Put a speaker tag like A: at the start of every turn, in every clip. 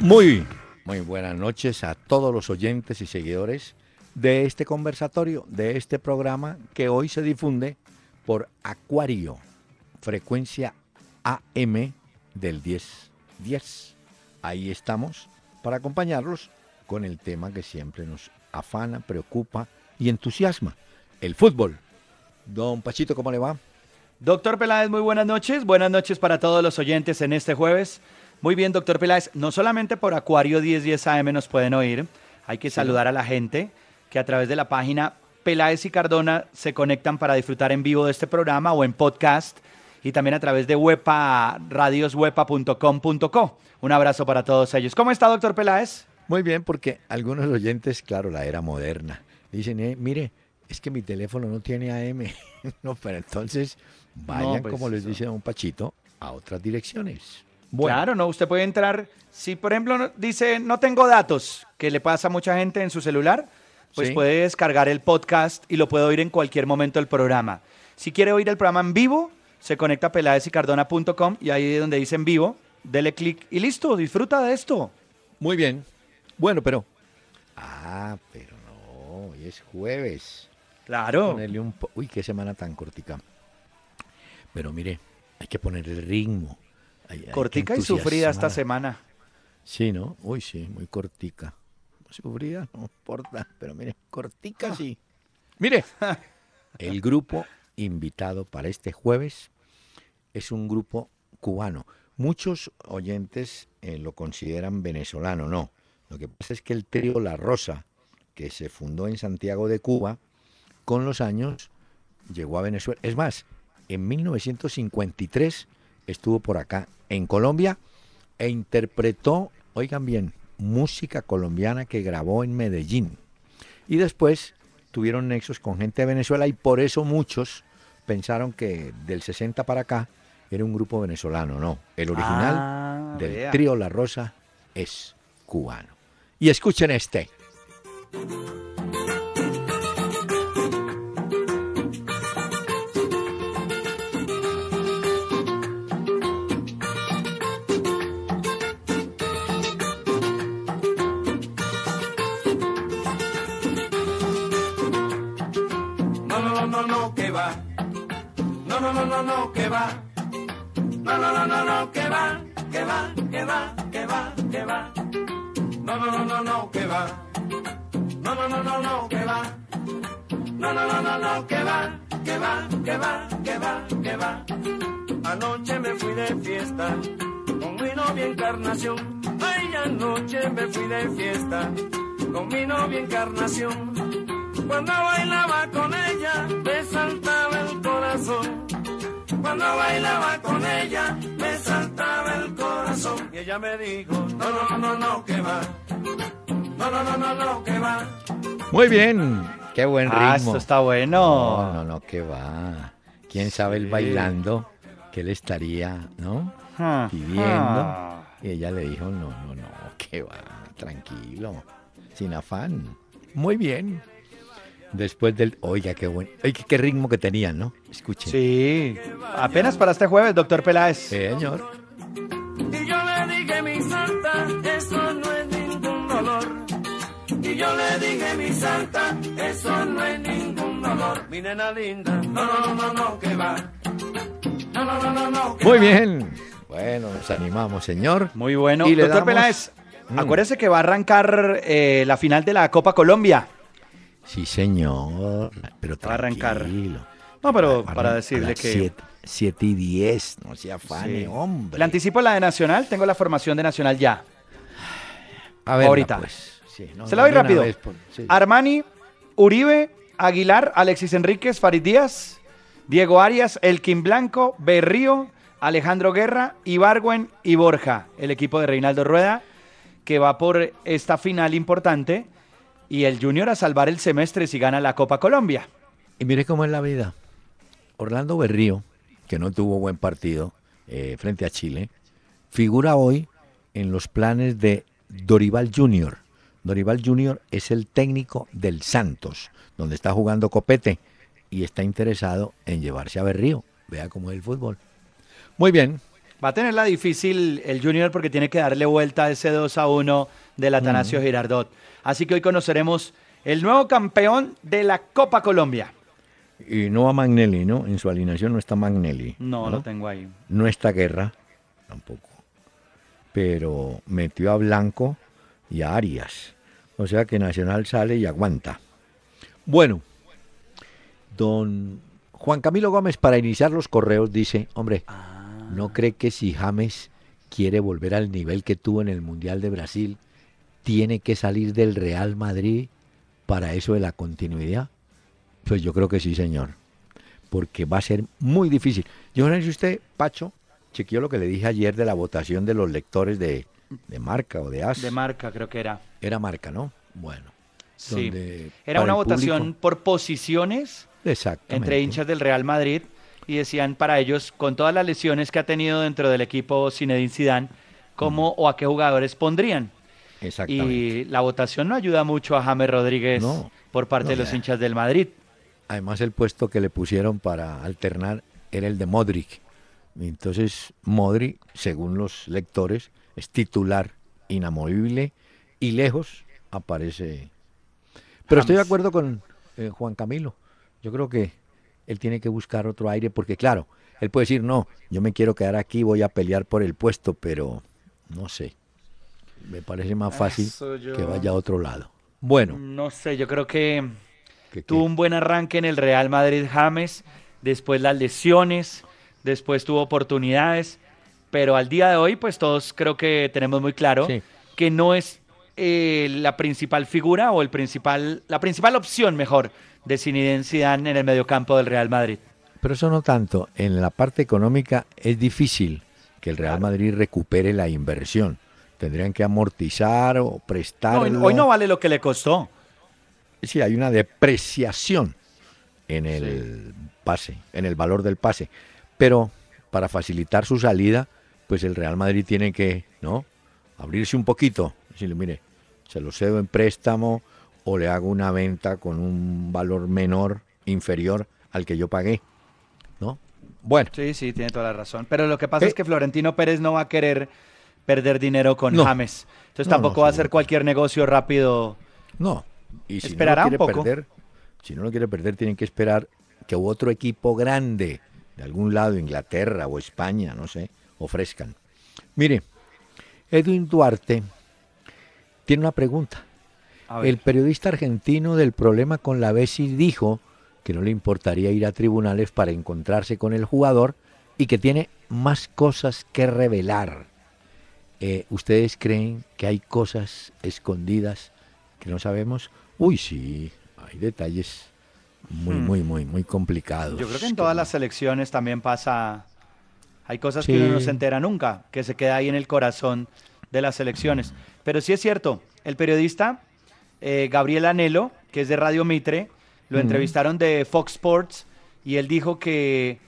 A: Muy, muy buenas noches a todos los oyentes y seguidores de este conversatorio, de este programa que hoy se difunde por Acuario, frecuencia AM del 1010. Ahí estamos para acompañarlos con el tema que siempre nos afana, preocupa y entusiasma, el fútbol. Don Pachito, ¿cómo le va?
B: Doctor Peláez, muy buenas noches. Buenas noches para todos los oyentes en este jueves. Muy bien, doctor Peláez. No solamente por Acuario 1010 AM nos pueden oír, hay que saludar a la gente que a través de la página Peláez y Cardona se conectan para disfrutar en vivo de este programa o en podcast y también a través de wepa, radioswepa.com.co. Un abrazo para todos ellos. ¿Cómo está, doctor Peláez?
A: Muy bien, porque algunos oyentes, claro, la era moderna, dicen, eh, mire, es que mi teléfono no tiene AM. no, pero entonces vayan,
B: pues,
A: como les
B: eso.
A: dice don Pachito, a otras direcciones.
B: Claro, no, usted puede entrar, si por ejemplo no- dice no tengo datos, que le pasa a mucha gente en su celular, pues
A: Sí.
B: puede descargar el podcast y lo puede oír en cualquier momento del programa. Si quiere oír el programa en vivo, se conecta a peladesicardona.com y ahí donde dice en vivo, dele clic y listo, disfruta de esto.
A: Muy bien. Bueno, pero... Ah, pero no, hoy es jueves.
B: Claro.
A: Ponerle un po- Uy, qué semana tan cortica. Pero mire, hay que ponerle el ritmo. Hay- hay que
B: Cortica y sufrida esta semana.
A: Sí, ¿no? Uy, sí, muy cortica. Sufrida, no importa, pero mire, cortica sí. Mire, el grupo invitado para este jueves es un grupo cubano. Muchos oyentes eh, lo consideran venezolano, no. Lo que pasa es que el trío La Rosa, que se fundó en Santiago de Cuba, con los años llegó a Venezuela. Es más, en 1953 estuvo por acá en Colombia e interpretó, oigan bien, música colombiana que grabó en Medellín. Y después tuvieron nexos con gente de Venezuela y por eso muchos pensaron que del 60 para acá era un grupo venezolano. No, el original
B: Ah,
A: del trío La Rosa es cubano. Y escuchen este.
C: No, no, no, no, no, que va. No, no, no, no, no, que va, que va, que va, que va, que va. No, no, no, no, no, que va. No, no, no, no, no, que va. No, no, no, no, no, que va, que va, que va, que va, que va. Anoche me fui de fiesta con mi novia Encarnación. Ay, anoche me fui de fiesta con mi novia Encarnación. Cuando bailaba con ella, me saltaba el corazón. Cuando bailaba con ella, me saltaba el corazón. Y ella me dijo, no, no, no, no, no, que va. No, no, no, no, no, que va.
A: Muy bien, qué buen ritmo.
B: Ah, esto está bueno.
A: No, no, no, que va. ¿Quién sabe el
B: Sí.
A: bailando que él estaría, ¿no?
B: Ah,
A: Pidiendo.
B: ah.
A: Y ella le dijo, no, no, no, que va, tranquilo, sin afán. Muy bien. Después del, oiga, qué buen, oiga, qué ritmo que tenían, ¿no? Escuchen.
B: Sí, apenas para este jueves, doctor Peláez.
A: Señor.
C: Y yo le dije, mi santa, eso no es ningún dolor. Y yo le dije, mi santa, eso no es ningún dolor. Mi nena linda, no, no, no, no, no, que va. No, no, no, no, no, que
A: Muy
C: va.
A: bien. Bueno, nos animamos, señor.
B: Muy bueno.
A: Y
B: Doctor
A: damos-
B: Peláez,
A: Mm.
B: acuérdese que va a arrancar eh, la final de la Copa Colombia.
A: Sí, señor. Pero
B: Va a arrancar. No, pero
A: a
B: para decirle que...
A: siete- siete y 10, no se afane,
B: Sí.
A: hombre.
B: Le anticipo la de Nacional, tengo la formación de Nacional ya.
A: A ver,
B: ahorita.
A: pues. Sí, no,
B: Se la doy rápido.
A: vez, por- sí.
B: Armani, Uribe, Aguilar, Alexis Enríquez, Farid Díaz, Diego Arias, Elkin Blanco, Berrío, Alejandro Guerra, Ibargüen y Borja, el equipo de Reinaldo Rueda, que va por esta final importante y el Junior a salvar el semestre si gana la Copa Colombia.
A: Y mire cómo es la vida. Orlando Berrío, que no tuvo buen partido eh, frente a Chile, figura hoy en los planes de Dorival Junior. Dorival Junior es el técnico del Santos, donde está jugando Copete y está interesado en llevarse a Berrío. Vea cómo es el fútbol. Muy bien.
B: Va a tenerla difícil el Junior porque tiene que darle vuelta a ese 2 a 1 del Atanasio Girardot. Así que hoy conoceremos el nuevo campeón de la Copa Colombia.
A: Y no a Magnelli, ¿no? En su alineación no está Magnelli.
B: No, lo tengo ahí.
A: No está Guerra, tampoco. Pero metió a Blanco y a Arias. O sea que Nacional sale y aguanta. Bueno, don Juan Camilo Gómez para iniciar los correos dice, hombre, ¿no cree que si James quiere volver al nivel que tuvo en el Mundial de Brasil, tiene que salir del Real Madrid para eso de la continuidad? Pues yo creo que sí, señor. Porque va a ser muy difícil. Yo no sé si usted, Pacho, chequeó lo que le dije ayer de la votación de los lectores de, marca o de AS.
B: De marca, creo que era.
A: Era marca, ¿no? Bueno.
B: Sí. Era una votación por posiciones entre hinchas del Real Madrid y decían para ellos, con todas las lesiones que ha tenido dentro del equipo Zinedine Zidane, cómo o a qué jugadores pondrían. Y la votación no ayuda mucho a James Rodríguez por parte de los hinchas del Madrid.
A: Además, el puesto que le pusieron para alternar era el de Modric. Entonces, Modric, según los lectores, es titular inamovible y lejos aparece. Pero estoy de acuerdo con eh, Juan Camilo. Yo creo que él tiene que buscar otro aire porque, claro, él puede decir, no, yo me quiero quedar aquí, voy a pelear por el puesto, pero no sé. Me parece más fácil que vaya a otro lado. Bueno.
B: No sé, yo creo que tuvo un buen arranque en el Real Madrid James, después las lesiones, después tuvo oportunidades, pero al día de hoy, pues todos creo que tenemos muy claro que no es eh, la principal figura o el principal, la principal opción, mejor, de Zinedine Zidane en el mediocampo del Real Madrid.
A: Pero eso no tanto. En la parte económica es difícil que el Real Madrid recupere la inversión. Tendrían que amortizar o prestar.
B: hoy no vale lo que le costó.
A: Sí, hay una depreciación en el pase, en el valor del pase. Pero para facilitar su salida, pues el Real Madrid tiene que, ¿no? Abrirse un poquito. Decirle, mire, se lo cedo en préstamo o le hago una venta con un valor menor, inferior al que yo pagué. ¿No?
B: Bueno. Sí, sí, tiene toda la razón. Pero lo que pasa es que Florentino Pérez no va a querer perder dinero con James. Entonces tampoco va a hacer cualquier negocio rápido.
A: No, y si no quiere perder, si no lo quiere perder, tienen que esperar que otro equipo grande de algún lado, Inglaterra o España, no sé, ofrezcan. Mire, Edwin Duarte tiene una pregunta. El periodista argentino del problema con la Bessi dijo que no le importaría ir a tribunales para encontrarse con el jugador y que tiene más cosas que revelar. Eh, ¿Ustedes creen que hay cosas escondidas que no sabemos? Uy, sí, hay detalles muy, hmm. muy, muy, muy complicados.
B: Yo creo que en todas las elecciones también pasa, hay cosas que uno no se entera nunca, que se queda ahí en el corazón de las elecciones. Pero sí es cierto, el periodista eh, Gabriel Anelo, que es de Radio Mitre, lo entrevistaron de Fox Sports y él dijo que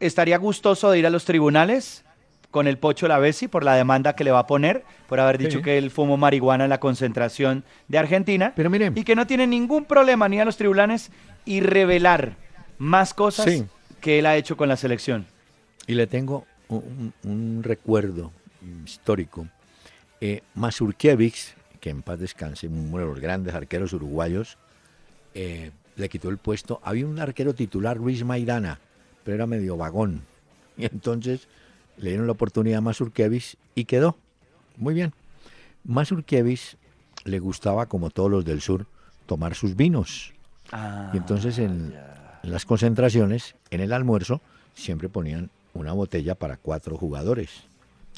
B: estaría gustoso de ir a los tribunales con el Pocho Lavesi por la demanda que le va a poner por haber dicho que él fumó marihuana en la concentración de Argentina.
A: Pero
B: y que no tiene ningún problema ni a los tribunales y revelar más cosas que él ha hecho con la selección.
A: Y le tengo un, recuerdo histórico. Eh, Mazurkiewicz, que en paz descanse, uno de los grandes arqueros uruguayos, eh, le quitó el puesto. Había un arquero titular, Luis Maidana, pero era medio vagón. Y entonces le dieron la oportunidad a Mazurkiewicz y quedó. Muy bien. Mazurkiewicz le gustaba, como todos los del sur, tomar sus vinos. y entonces en, las concentraciones, en el almuerzo, siempre ponían una botella para cuatro jugadores.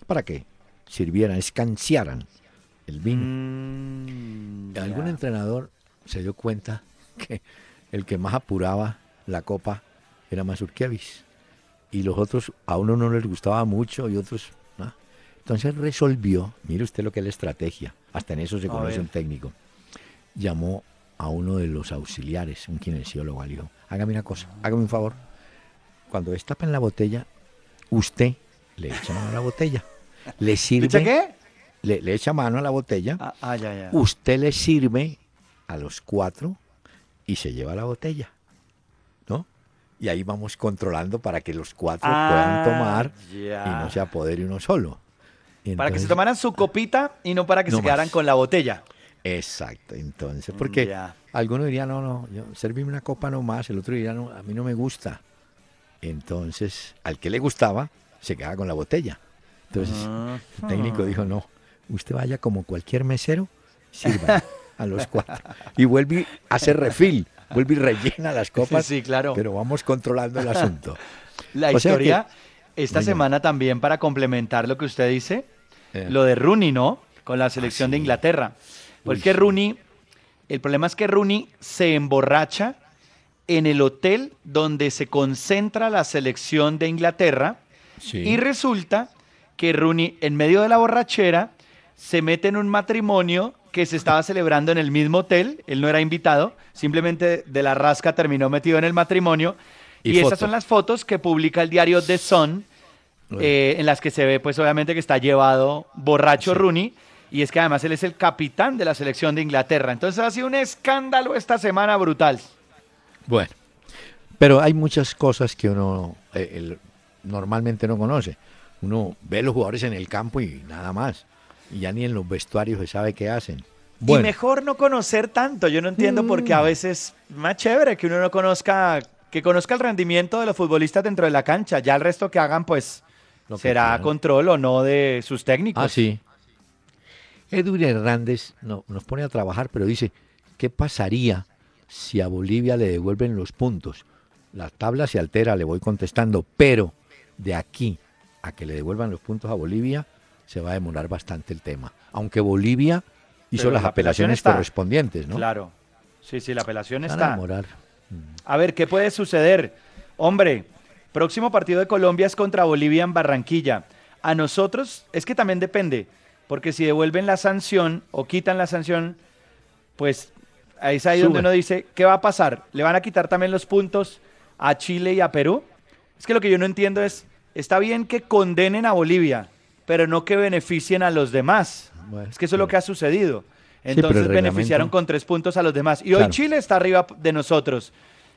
A: ¿Para qué? Sirvieran, escanciaran el vino. Mm, Algún entrenador se dio cuenta que el que más apuraba la copa era Mazurkiewicz y los otros a uno no les gustaba mucho y otros... ¿no? Entonces resolvió, mire usted lo que es la estrategia, hasta en eso se conoce un técnico, llamó a uno de los auxiliares, un kinesiólogo, le dijo, hágame una cosa, hágame un favor, cuando destapen la botella, usted le echa mano a la botella, le sirve... Le, le echa mano a la botella,
B: Ah, ah, ya, ya.
A: usted le sirve a los cuatro y se lleva la botella, ¿no? Y ahí vamos controlando para que los cuatro
B: Ah,
A: puedan tomar
B: ya.
A: y no se apodere uno solo.
B: Para que se tomaran su copita y no para que
A: No
B: se quedaran
A: más.
B: con la botella.
A: Exacto, entonces, porque
B: Ya.
A: alguno diría, no, no, yo serví una copa nomás, el otro diría, no, a mí no me gusta. Entonces, al que le gustaba, se quedaba con la botella. Entonces,
B: Ah.
A: el técnico dijo, no, usted vaya como cualquier mesero, sirva a los cuatro. Y vuelve y hace refil, vuelve y rellena las copas,
B: Sí, claro.
A: pero vamos controlando el asunto.
B: La
A: O sea que-
B: historia, esta
A: Venga.
B: semana también, para complementar lo que usted dice,
A: Eh.
B: lo de Rooney, ¿no? Con la selección de
A: sí.
B: Inglaterra. Pues
A: Uy, sí.
B: Rooney, el problema es que Rooney se emborracha en el hotel donde se concentra la selección de Inglaterra
A: Sí.
B: y resulta que Rooney, en medio de la borrachera, se mete en un matrimonio que se estaba celebrando en el mismo hotel. Él no era invitado, simplemente de la rasca terminó metido en el matrimonio. Y,
A: foto.
B: son las fotos que publica el diario The Sun, eh, en las que se ve, pues obviamente, que está llevado borracho Rooney. Y es que además él es el capitán de la selección de Inglaterra. Entonces ha sido un escándalo esta semana brutal.
A: Bueno, pero hay muchas cosas que uno eh, el- normalmente no conoce. Uno ve los jugadores en el campo y nada más. Y ya ni en los vestuarios se sabe qué hacen.
B: Y mejor no conocer tanto. Yo no entiendo por qué a
A: Mm.
B: veces más chévere que uno no conozca, que conozca el rendimiento de los futbolistas dentro de la cancha. Ya el resto que hagan, pues,
A: Lo que
B: será
A: quieran.
B: control o no de sus técnicos.
A: Ah, sí. Edwin Hernández no- nos pone a trabajar, pero dice, ¿qué pasaría si a Bolivia le devuelven los puntos? La tabla se altera, le voy contestando, pero de aquí a que le devuelvan los puntos a Bolivia se va a demorar bastante el tema. Aunque Bolivia hizo
B: Pero
A: las
B: la
A: apelaciones
B: está.
A: correspondientes, ¿no?
B: Claro. Sí, sí, la apelación
A: Van a
B: está.
A: demorar.
B: A ver, ¿qué puede suceder? Hombre, próximo partido de Colombia es contra Bolivia en Barranquilla. A nosotros, es que también depende, porque si devuelven la sanción o quitan la sanción, pues ahí es ahí donde uno dice, ¿qué va a pasar? ¿Le van a quitar también los puntos a Chile y a Perú? Es que lo que yo no entiendo es, está bien que condenen a Bolivia, pero no que beneficien a los demás.
A: Bueno,
B: es que eso es lo que ha sucedido. Entonces beneficiaron con tres puntos a los demás. Y hoy. Chile está arriba de nosotros.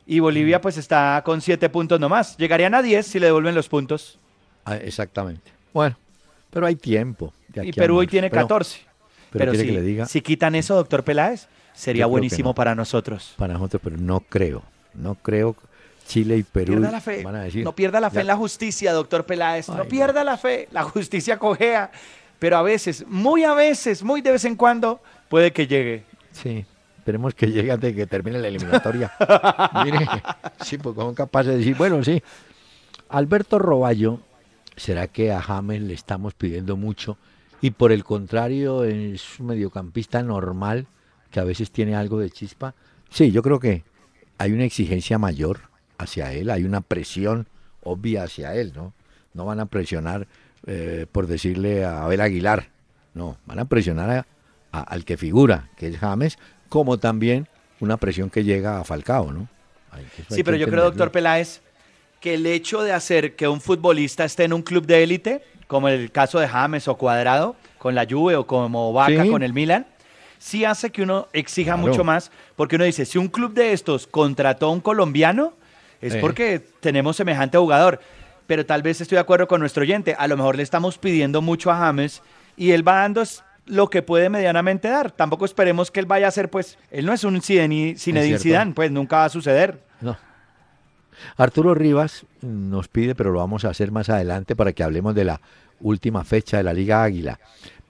B: Y Bolivia pues está con siete puntos nomás. Llegarían a 10 si le devuelven los puntos.
A: Ah, exactamente. Bueno, pero hay tiempo. de
B: Y Perú hoy tiene
A: Pero-
B: 14.
A: pero quiere
B: si,
A: que le diga-
B: si quitan eso, doctor Peláez, sería buenísimo
A: no.
B: para nosotros.
A: Para nosotros, pero no creo. No creo. Chile y Perú
B: Pierda la fe.
A: van a decir.
B: no pierda la fe
A: ya-
B: en la justicia, doctor Peláez.
A: Ay,
B: no
A: no.
B: pierda la fe. La justicia cojea. Pero a veces, muy a veces, muy de vez en cuando, puede que llegue.
A: Sí, esperemos que llegue antes de que termine la eliminatoria. Mire, sí, porque son capaces de decir, bueno, sí. Alberto Roballo, ¿será que a James le estamos pidiendo mucho? Y por el contrario, es un mediocampista normal, que a veces tiene algo de chispa. Sí, yo creo que hay una exigencia mayor hacia él, hay una presión obvia hacia él, ¿no? No van a presionar eh, por decirle a Abel Aguilar, no, van a presionar a- a- al que figura, que es James, como también una presión que llega a Falcao, ¿no? Hay
B: Sí, pero yo creo, doctor Peláez, que el hecho de hacer que un futbolista esté en un club de élite, como el caso de James o Cuadrado, con la Juve o como Vaca
A: Sí.
B: con el Milan, sí hace que uno exija
A: Claro.
B: mucho más, porque uno dice, si un club de estos contrató a un colombiano, es porque tenemos semejante jugador. Pero tal vez estoy de acuerdo con nuestro oyente, a lo mejor le estamos pidiendo mucho a James y él va dando lo que puede medianamente dar. Tampoco esperemos que él vaya a ser, pues, él no es un Zinedine. Zidane, pues nunca va a suceder.
A: No. Arturo Rivas nos pide, pero lo vamos a hacer más adelante para que hablemos de la última fecha de la Liga Águila.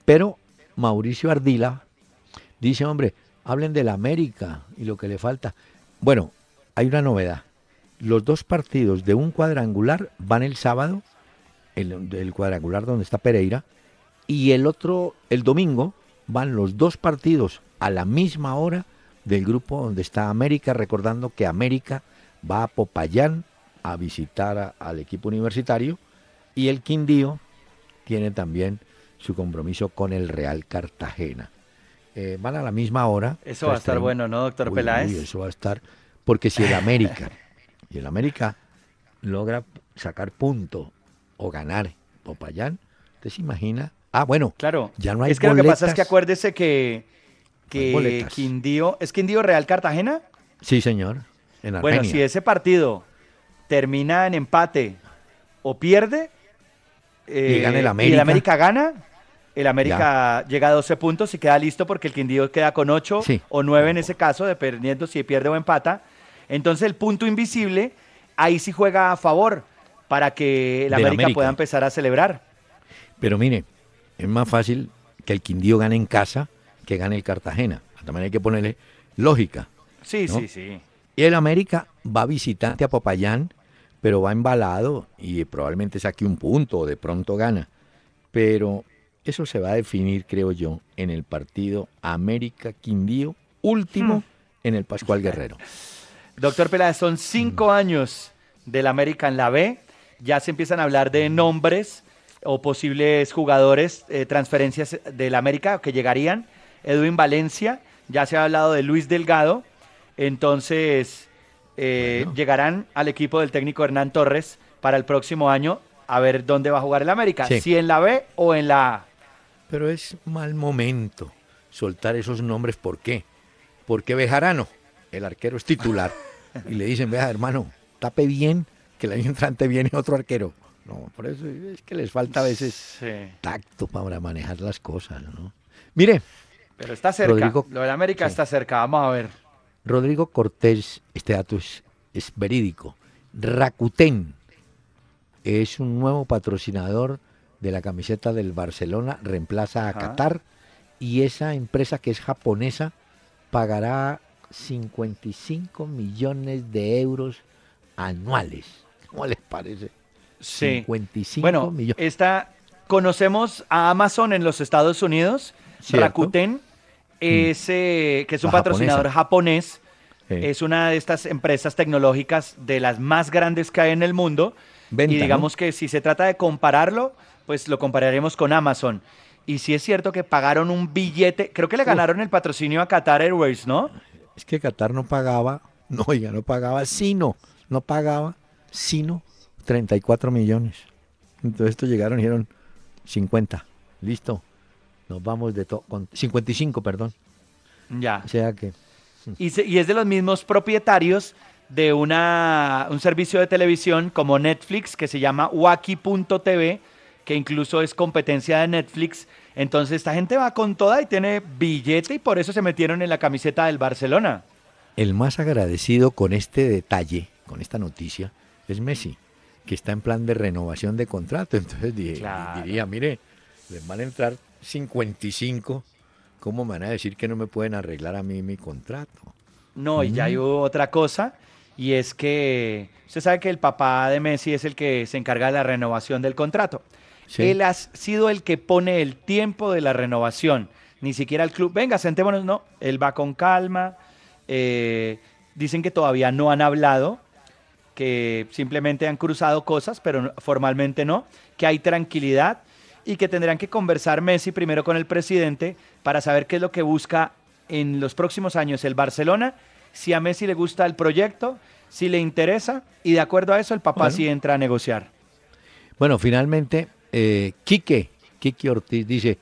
A: Pero Mauricio Ardila dice, hombre, hablen de la América y lo que le falta. Bueno, hay una novedad. Los dos partidos de un cuadrangular van el sábado, el, el cuadrangular donde está Pereira, y el otro, el domingo, van los dos partidos a la misma hora del grupo donde está América, recordando que América va a Popayán a visitar al equipo universitario y el Quindío tiene también su compromiso con el Real Cartagena. Eh, van a la misma hora.
B: Eso va a estar bueno, ¿no, doctor Peláez?
A: eso va a estar, porque si el América, y el América logra sacar punto o ganar Popayán, ¿usted se imagina? Ah, bueno,
B: claro. Ya no hay Es que lo que pasa es que acuérdese que, que Quindío, ¿es Quindío Real Cartagena?
A: Sí, señor.
B: bueno, si ese partido termina en empate o pierde,
A: y, gana el
B: América. y el América gana, el América llega a 12 puntos y queda listo porque el Quindío queda con 8 o 9 en ese caso, dependiendo si pierde o empata. Entonces el punto invisible ahí sí juega a favor para que el América, pueda empezar a celebrar.
A: Pero mire, es más fácil que el Quindío gane en casa que gane el Cartagena. También hay que ponerle lógica.
B: Sí, sí, sí.
A: Y el América va visitante a Popayán, pero va embalado y probablemente saque un punto o de pronto gana. Pero eso se va a definir, creo yo, en el partido América Quindío, último hmm. en el Pascual Guerrero.
B: Doctor Peláez, son cinco años del América en la B. Ya se empiezan a hablar de nombres o posibles jugadores, eh, transferencias del América que llegarían. Edwin Valencia, ya se ha hablado de Luis Delgado. Entonces, eh, llegarán al equipo del técnico Hernán Torres para el próximo año a ver dónde va a jugar el América, si en la B o en la A.
A: Pero es mal momento soltar esos nombres. ¿Por qué? Porque Bejarano, el arquero es titular. y le dicen, vea hermano, tape bien, que el año entrante viene otro arquero. No, por eso es que les falta a veces tacto para manejar las cosas, ¿no? Mire.
B: Pero está cerca. Lo de América está cerca, vamos a ver.
A: Rodrigo Cortés, este dato es, verídico. Rakuten es un nuevo patrocinador de la camiseta del Barcelona, reemplaza a Qatar y esa empresa que es japonesa pagará 55 millones de euros anuales. ¿Cómo les parece?
B: Sí. 55 bueno, Esta, conocemos a Amazon en los Estados Unidos. Rakuten mm. eh, que es un patrocinador japonés. Es una de estas empresas tecnológicas de las más grandes que hay en el mundo. y digamos que si se trata de compararlo, pues lo compararemos con Amazon. Y si es cierto que pagaron un billete, creo que le ganaron el patrocinio a Qatar Airways, ¿no?
A: Es que Qatar no pagaba, no, oiga, no pagaba sino, no pagaba sino 34 millones. Entonces estos llegaron y dijeron 50. Listo. Nos vamos de todo. 55, perdón.
B: Ya.
A: O sea que.
B: Y, y es de los mismos propietarios de una, un servicio de televisión como Netflix que se llama Waki.tv, que incluso es competencia de Netflix. Entonces esta gente va con toda y tiene billete y por eso se metieron en la camiseta del Barcelona.
A: El más agradecido con este detalle, con esta noticia, es Messi que está en plan de renovación de contrato. Entonces diría, mire, les van a entrar 55, ¿cómo me van a decir que no me pueden arreglar a mí mi contrato?
B: No, y ya hay otra cosa, y es que usted sabe que el papá de Messi es el que se encarga de la renovación del contrato. Él ha sido el que pone el tiempo de la renovación, ni siquiera el club, venga, sentémonos, no, él va con calma, eh, dicen que todavía no han hablado, que simplemente han cruzado cosas, pero formalmente no, que hay tranquilidad y que tendrán que conversar Messi primero con el presidente para saber qué es lo que busca en los próximos años el Barcelona, si a Messi le gusta el proyecto, si le interesa y de acuerdo a eso el papá sí entra a negociar.
A: Bueno, finalmente, eh, Quique, Quique Ortiz dice,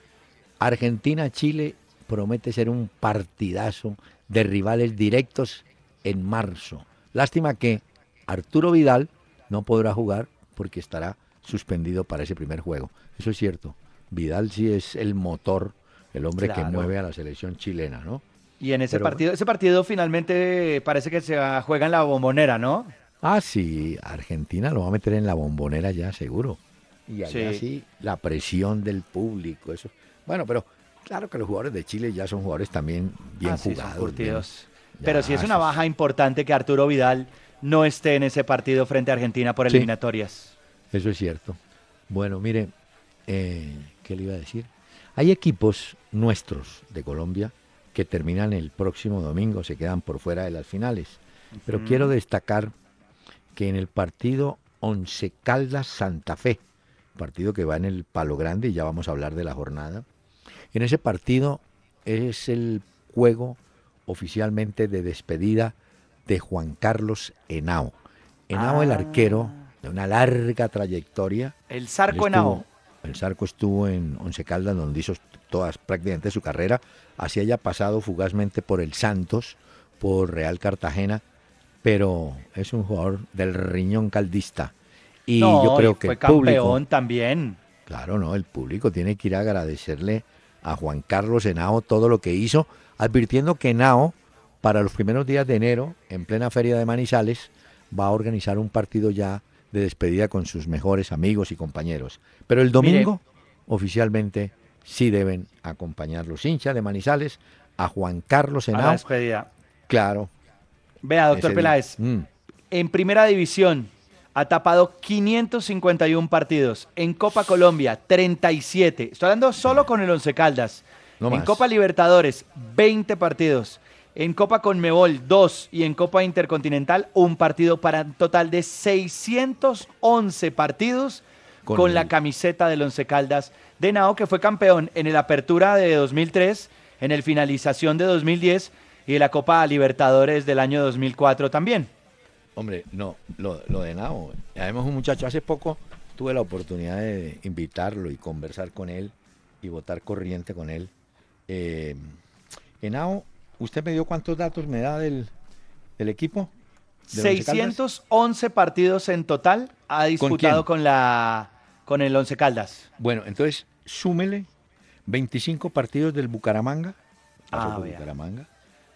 A: Argentina-Chile promete ser un partidazo de rivales directos en marzo. Lástima que Arturo Vidal no podrá jugar porque estará suspendido para ese primer juego. Eso es cierto. Vidal sí es el motor, el hombre que mueve a la selección chilena, ¿no?
B: Y en ese partido, ese partido finalmente parece que se juega en la bombonera, ¿no?
A: Ah, sí, Argentina lo va a meter en la bombonera ya, seguro. Y allá sí, la presión del público, eso. Bueno, pero claro que los jugadores de Chile ya son jugadores también bien ah, jugados.
B: pero sí es una baja importante que Arturo Vidal no esté en ese partido frente a Argentina por eliminatorias.
A: eso es cierto. Bueno, mire, eh, ¿qué le iba a decir? Hay equipos nuestros de Colombia que terminan el próximo domingo, se quedan por fuera de las finales. Pero quiero destacar que en el partido Once Caldas Santa Fe, partido que va en el Palo Grande y ya vamos a hablar de la jornada, en ese partido es el juego oficialmente de despedida de Juan Carlos Henao. Henao, el
B: Ah.
A: arquero de una larga trayectoria.
B: El Zarco Henao.
A: El Zarco estuvo en Once Caldas, donde hizo todas prácticamente su carrera. Así haya pasado fugazmente por el Santos, por Real Cartagena, pero es un jugador del riñón caldista. Y
B: No,
A: yo creo
B: y
A: que
B: fue
A: el público,
B: campeón también.
A: claro, no, el público tiene que ir a agradecerle a Juan Carlos Henao todo lo que hizo, advirtiendo que Henao, para los primeros días de enero, en plena feria de Manizales, va a organizar un partido ya de despedida con sus mejores amigos y compañeros. Pero el domingo, oficialmente, sí deben acompañar los hinchas de Manizales a Juan Carlos
B: A la
A: Henao.
B: despedida.
A: Claro.
B: Vea, doctor Peláez,
A: Mm,
B: en primera división ha tapado 551 partidos. En Copa Colombia, 37. Estoy hablando solo con el Once Caldas.
A: No
B: en
A: más.
B: Copa Libertadores, 20 partidos. En Copa Conmebol, 2. Y en Copa Intercontinental, un partido para un total de 611 partidos con,
A: Con
B: la camiseta del Once Caldas de Nao, que fue campeón en el Apertura de 2003, en el Finalización de 2010 y en la Copa Libertadores del año 2004 también.
A: Hombre, no, lo, lo de Nao. Además, un muchacho, hace poco tuve la oportunidad de invitarlo y conversar con él y votar corriente con él. Eh, Henao, ¿usted me dio cuántos datos me da del, del equipo? ¿Del Once Caldas?
B: 611 partidos en total ha disputado
A: quién?
B: con, la con el Once Caldas.
A: Bueno, entonces súmele 25 partidos del Bucaramanga.
B: Ah.
A: Bucaramanga.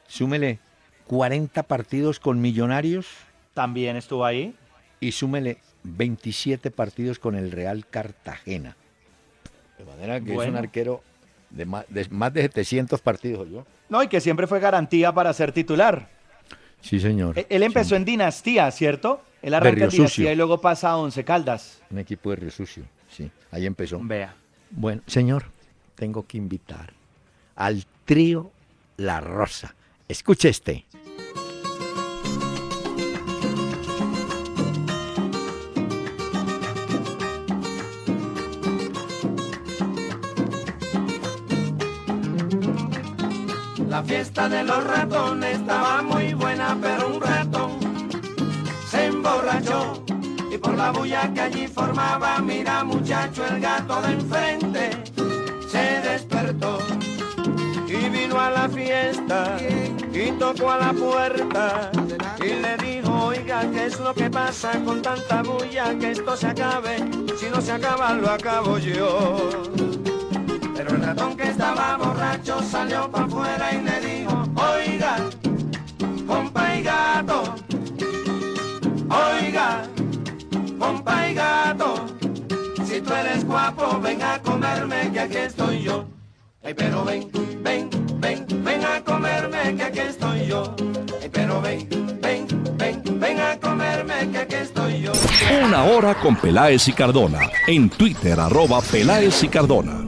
A: Súmele 40 partidos con Millonarios
B: También estuvo ahí.
A: y súmele 27 partidos con el Real Cartagena. De manera que es un arquero de más, de más de 700 partidos, yo.
B: No, y que siempre fue garantía para ser titular.
A: Sí, señor.
B: E- Él empezó en Dinastía, ¿cierto? Él arranca en. Dinastía y luego pasa a Once Caldas.
A: Un equipo de Río Sucio, sí. Ahí empezó.
B: Vea.
A: Bueno, señor, tengo que invitar al trío La Rosa. Escuche este.
C: La fiesta de los ratones estaba muy buena, pero un ratón se emborrachó y por la bulla que allí formaba, mira muchacho, el gato de enfrente se despertó y vino a la fiesta y tocó a la puerta y le dijo, oiga, ¿qué es lo que pasa con tanta bulla que esto se acabe? Si no se acaba, lo acabo yo. Pero el ratón que estaba borracho salió para afuera y le dijo, oiga, compa y gato, oiga, compa y gato, si tú eres guapo, ven a comerme que aquí estoy yo. Ay, pero ven, ven, ven, ven a comerme que aquí estoy yo. Ay, pero ven, ven, ven, ven a comerme que aquí estoy yo.
D: Una hora con Peláez y Cardona. En Twitter, arroba Peláez y Cardona.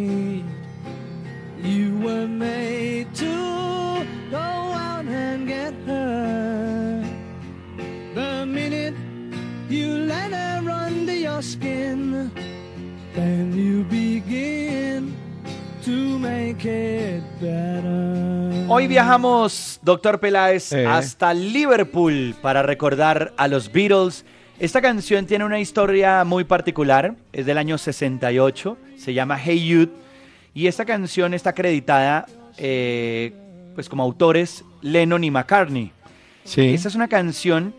B: Hoy viajamos, doctor Peláez,
A: Eh.
B: hasta Liverpool para recordar a los Beatles. Esta canción tiene una historia muy particular, es del año 68, se llama Hey Jude, y esta canción está acreditada eh, pues como autores Lennon y McCartney.
A: Sí.
B: Esta es una canción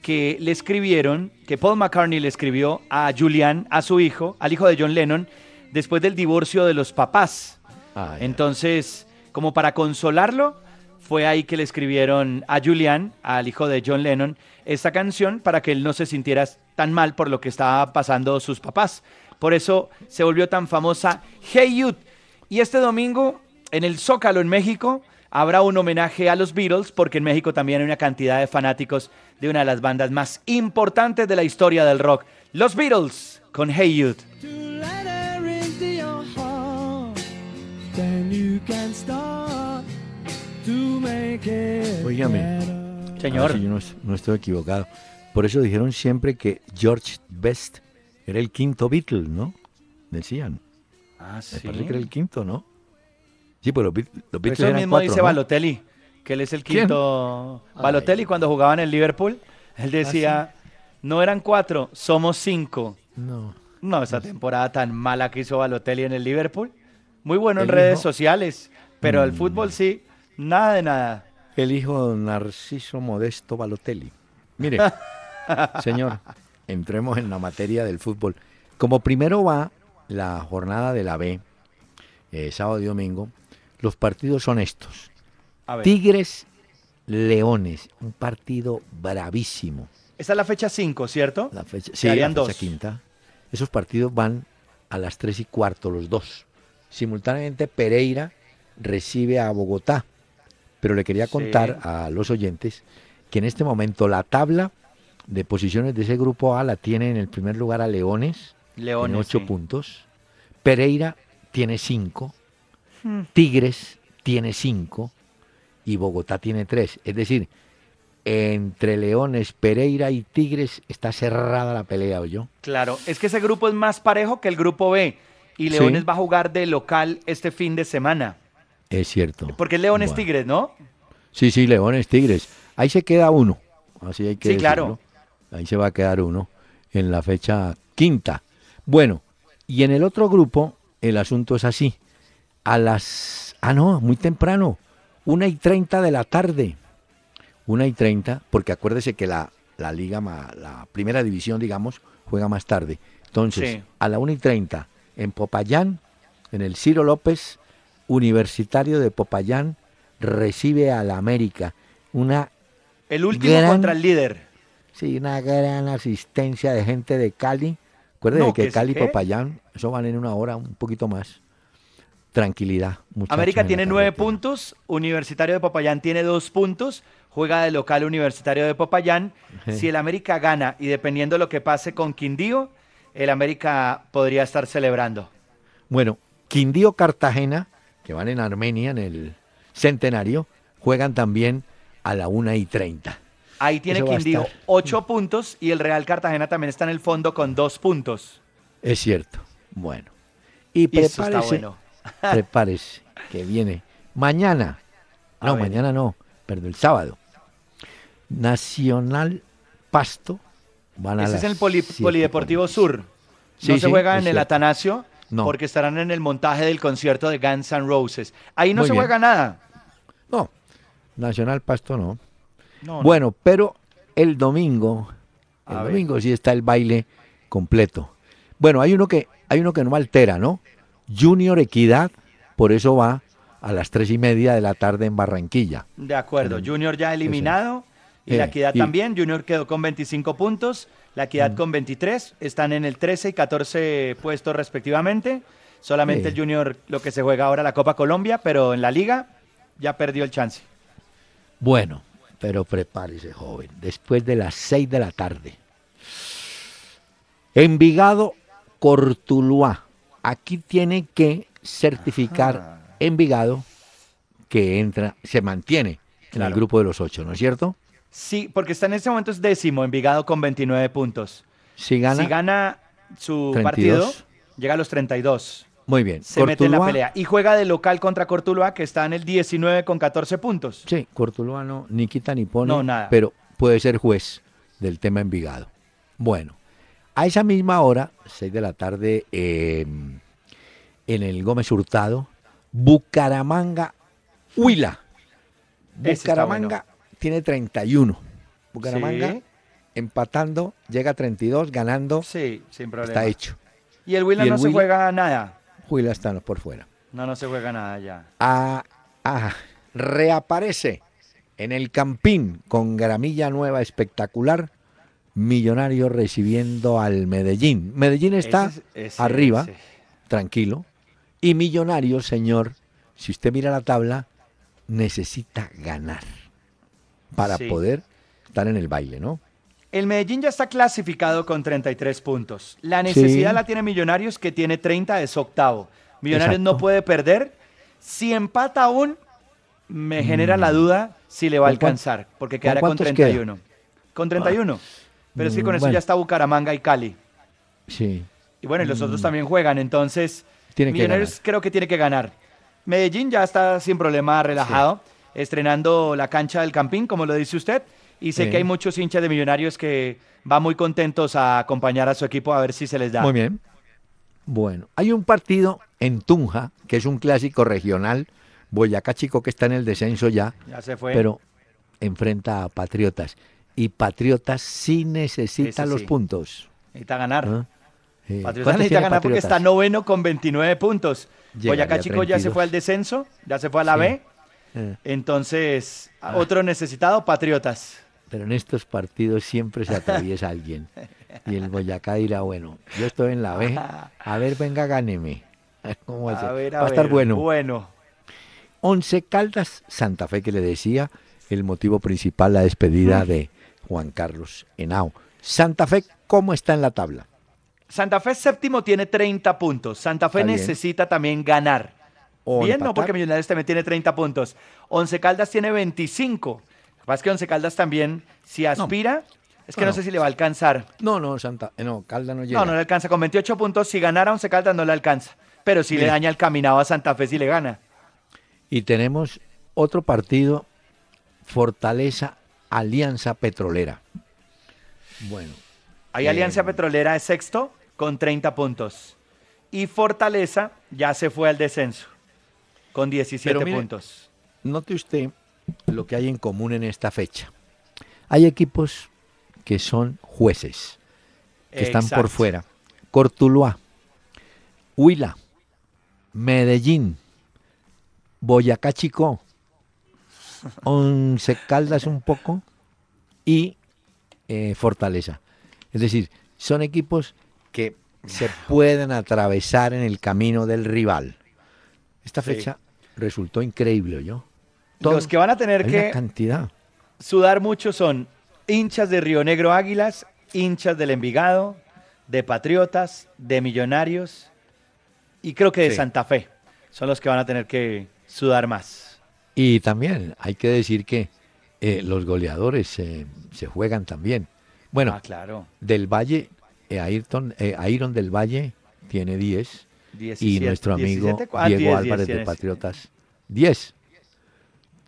B: que le escribieron, que Paul McCartney le escribió a Julian, a su hijo, al hijo de John Lennon, después del divorcio de los papás.
A: Ah.
B: Entonces, como para consolarlo, fue ahí que le escribieron a Julian, al hijo de John Lennon, esta canción para que él no se sintiera tan mal por lo que estaba pasando sus papás. Por eso se volvió tan famosa Hey Youth. Y este domingo, en el Zócalo en México, habrá un homenaje a los Beatles, porque en México también hay una cantidad de fanáticos de una de las bandas más importantes de la historia del rock, los Beatles, con Hey Youth.
E: Better.
B: Señor.
A: Si yo no, no estoy equivocado. Por eso dijeron siempre que George Best era el quinto Beatle, ¿no? Decían.
B: Ah,
A: Me
B: sí.
A: parece que era el quinto, ¿no? Sí, pues los, Beat- los Beatles
B: Eso
A: eran
B: mismo
A: cuatro,
B: dice
A: ¿no?
B: Balotelli, que él es el
A: ¿Quién?
B: quinto. Balotelli cuando jugaba en el Liverpool, él
A: ¿Ah,
B: decía, no eran cuatro, somos cinco.
A: No.
B: No, esa temporada tan mala que hizo Balotelli en el Liverpool. Muy bueno en redes
A: hijo-
B: sociales, pero el
A: Mm.
B: fútbol sí, nada de nada.
A: El hijo de Narciso Modesto Balotelli. Mire, señor, entremos en la materia del fútbol. Como primero va la jornada de la B, eh, sábado y domingo, los partidos son estos. Tigres Leones, un partido bravísimo.
B: esta es la fecha 5, ¿cierto?
A: La fecha, sí, la fecha
B: dos.
A: quinta. Esos partidos van a las 3 y cuarto, los dos. Simultáneamente Pereira recibe a Bogotá. Pero le quería
B: Sí.
A: contar a los oyentes que en este momento la tabla de posiciones de ese grupo A la tiene en el primer lugar a Leones,
B: Leones.
A: tiene 8
B: sí.
A: puntos. Pereira tiene 5.
B: Hmm.
A: Tigres tiene 5 y Bogotá tiene 3. Es decir, entre Leones, Pereira y Tigres está cerrada la pelea, ¿o yo?
B: Claro, es que ese grupo es más parejo que el grupo B. Y Leones
A: Sí.
B: va a jugar de local este fin de semana.
A: Es cierto.
B: Porque es Leones
A: Bueno.
B: Tigres, ¿no?
A: Sí, sí, Leones, Tigres. Ahí se queda uno. Así hay que
B: Sí, claro.
A: decirlo. Ahí se va a quedar uno en la fecha quinta. Bueno, y en el otro grupo el asunto es así. A las... Ah, no, muy temprano. Una y treinta de la tarde. Una y treinta, porque acuérdese que la, la liga, la primera división, digamos, juega más tarde. Entonces,
B: Sí.
A: a la una y treinta, en Popayán, en el Ciro López, Universitario de Popayán, recibe a la América. Una,
B: El último
A: Gran-
B: contra el líder.
A: sí, una gran asistencia de gente de Cali. Acuérdese
B: No,
A: que Cali y
B: ¿qué?
A: Popayán, eso van en una hora, un poquito más. Tranquilidad.
B: América tiene nueve puntos, Universitario de Popayán tiene dos puntos, juega de local Universitario de Popayán.
A: Sí.
B: Si el América gana y dependiendo de lo que pase con Quindío, el América podría estar celebrando.
A: Bueno, Quindío Cartagena, que van en Armenia en el centenario, juegan también a la una y treinta.
B: Ahí tiene
A: Eso
B: Quindío ocho puntos y el Real Cartagena también está en el fondo con dos puntos.
A: Es cierto. Bueno. Y
B: eso está
A: prepárese,
B: bueno.
A: prepárese, que viene mañana.
B: A
A: No,
B: ver.
A: mañana no, perdón, el sábado. Nacional Pasto van a
B: Ese es el poli-
A: siete
B: Polideportivo. Sur.
A: Sí,
B: no se
A: sí,
B: juega en el. Atanasio
A: No.
B: porque estarán en el montaje del concierto de Guns N' Roses. Ahí no
A: Muy
B: se
A: bien.
B: juega nada.
A: No, Nacional Pasto no.
B: No, no.
A: Bueno, pero el domingo, el
B: A ver.
A: domingo sí está el baile completo. Bueno, hay uno que hay uno que no altera, ¿no? Junior Equidad, por eso va a las tres y media de la tarde en Barranquilla.
B: De acuerdo. Junior ya eliminado y la Equidad
A: y-
B: también. Junior quedó con 25 puntos, la Equidad con 23. Están en el 13 y 14 puestos respectivamente. Solamente
A: Sí.
B: el Junior lo que se juega ahora la Copa Colombia, pero en la liga ya perdió el chance.
A: Bueno, pero prepárese, joven. Después de las seis de la tarde. Envigado, Cortuluá. Aquí tiene que certificar Envigado que entra, se mantiene en el grupo de los ocho, ¿no es cierto?
B: Sí, porque está en este momento es décimo, Envigado con 29 puntos.
A: Si gana,
B: si gana su
A: 32.
B: partido, llega a los 32.
A: muy bien.
B: Se mete en la
A: Cortuluá-
B: pelea. Y juega de local contra Cortuluá, que está en el 19 con 14 puntos.
A: Sí, Cortuluá no, ni quita ni pone,
B: No, nada.
A: pero puede ser juez del tema Envigado. Bueno, a esa misma hora, 6 de la tarde, eh, en el Gómez Hurtado, Bucaramanga, Huila. Bucaramanga tiene 31. Bucaramanga
B: Sí.
A: empatando, llega a 32, ganando,
B: Sí, sin problema.
A: está hecho.
B: Y el Huila no se juega nada.
A: Huila está por fuera.
B: No, no se juega nada ya.
A: A, a- reaparece en el Campín con gramilla nueva espectacular. Millonario recibiendo al Medellín. Medellín está
B: Ese es- ese-
A: arriba,
B: ese.
A: tranquilo. Y Millonario, señor, si usted mira la tabla, necesita ganar para
B: Sí.
A: poder estar en el baile, ¿no?
B: El Medellín ya está clasificado con 33 puntos. La necesidad
A: Sí.
B: la tiene Millonarios, que tiene 30, es octavo. Millonarios
A: Exacto.
B: no puede perder. Si empata aún, me genera la duda si le va a
A: Mm. ¿Con cuán-
B: alcanzar, porque quedará con
A: cuántos
B: 31. Con 31. Pero es que con
A: Mm,
B: eso
A: bueno.
B: ya está Bucaramanga y Cali.
A: Sí.
B: Y bueno, y los otros también juegan, entonces
A: Mm. Tiene
B: Millonarios creo que tiene que ganar. Medellín ya está sin problema relajado, estrenando la cancha del Campín, como lo dice usted, y sé que hay muchos hinchas de Millonarios que van muy contentos a acompañar a su equipo a ver si se les da.
A: Muy bien. Bueno, hay un partido en Tunja, que es un clásico regional, Boyacá Chico, que está en el descenso ya,
B: Ya se fue.
A: pero enfrenta a Patriotas. Y Patriotas sí necesita
B: Ese
A: los
B: sí.
A: puntos.
B: necesita ganar.
A: ¿ah? Eh,
B: Patriotas
A: ¿cuántos
B: necesita ganar porque está noveno con 29 puntos. Boyacá Chico ya se
A: 32.
B: fue al descenso, ya se fue a la
A: Sí.
B: B.
A: Eh,
B: Entonces,
A: Ah.
B: otro necesitado, Patriotas.
A: pero en estos partidos siempre se atraviesa alguien. Y el Boyacá dirá, bueno, yo estoy en la B, a ver, venga, gáneme. Cómo va a ser.
B: A ver, a
A: Va a estar
B: ver.
A: bueno.
B: Bueno.
A: Once Caldas, Santa Fe, que le decía, el motivo principal, la despedida de Juan Carlos Henao. Santa Fe, ¿cómo está en la tabla?
B: Santa Fe séptimo tiene 30 puntos. Santa Fe
A: Está bien.
B: necesita también ganar.
A: O
B: bien, no, porque Millonarios también tiene 30 puntos. Once Caldas tiene 25. Lo que pasa es que Once Caldas también, si aspira, es que no,
A: No,
B: sé si le va a alcanzar.
A: No, no, Santa, eh, no, Caldas no llega.
B: No, no le alcanza. Con 28 puntos, si ganara Once Caldas no le alcanza. Pero si le daña el caminado a Santa Fe si le gana.
A: Y tenemos otro partido, Fortaleza Alianza Petrolera. Bueno,
B: Ahí
A: Eh,
B: Alianza Petrolera es sexto con 30 puntos. Y Fortaleza ya se fue al descenso con 17
A: Pero mire,
B: puntos.
A: note usted lo que hay en común en esta fecha. Hay equipos que son jueces, que están por fuera. Cortuluá, Huila, Medellín, Boyacá Chico, Once Caldas un poco y eh, Fortaleza. Es decir, son equipos que se pueden atravesar en el camino del rival. Esta fecha resultó increíble, yo.
B: Los que van a tener que
A: cantidad.
B: sudar mucho son hinchas de Río Negro Águilas, hinchas del Envigado, de Patriotas, de Millonarios y creo que de
A: Sí.
B: Santa Fe. Son los que van a tener que sudar más.
A: Y también hay que decir que eh, los goleadores eh, se juegan también. Bueno,
B: ah, claro.
A: del Valle, eh, Ayrton, eh, Iron del Valle tiene 10 y
B: 17,
A: nuestro amigo
B: 17, ah,
A: Diego
B: 10,
A: Álvarez
B: 10
A: de. Patriotas 10.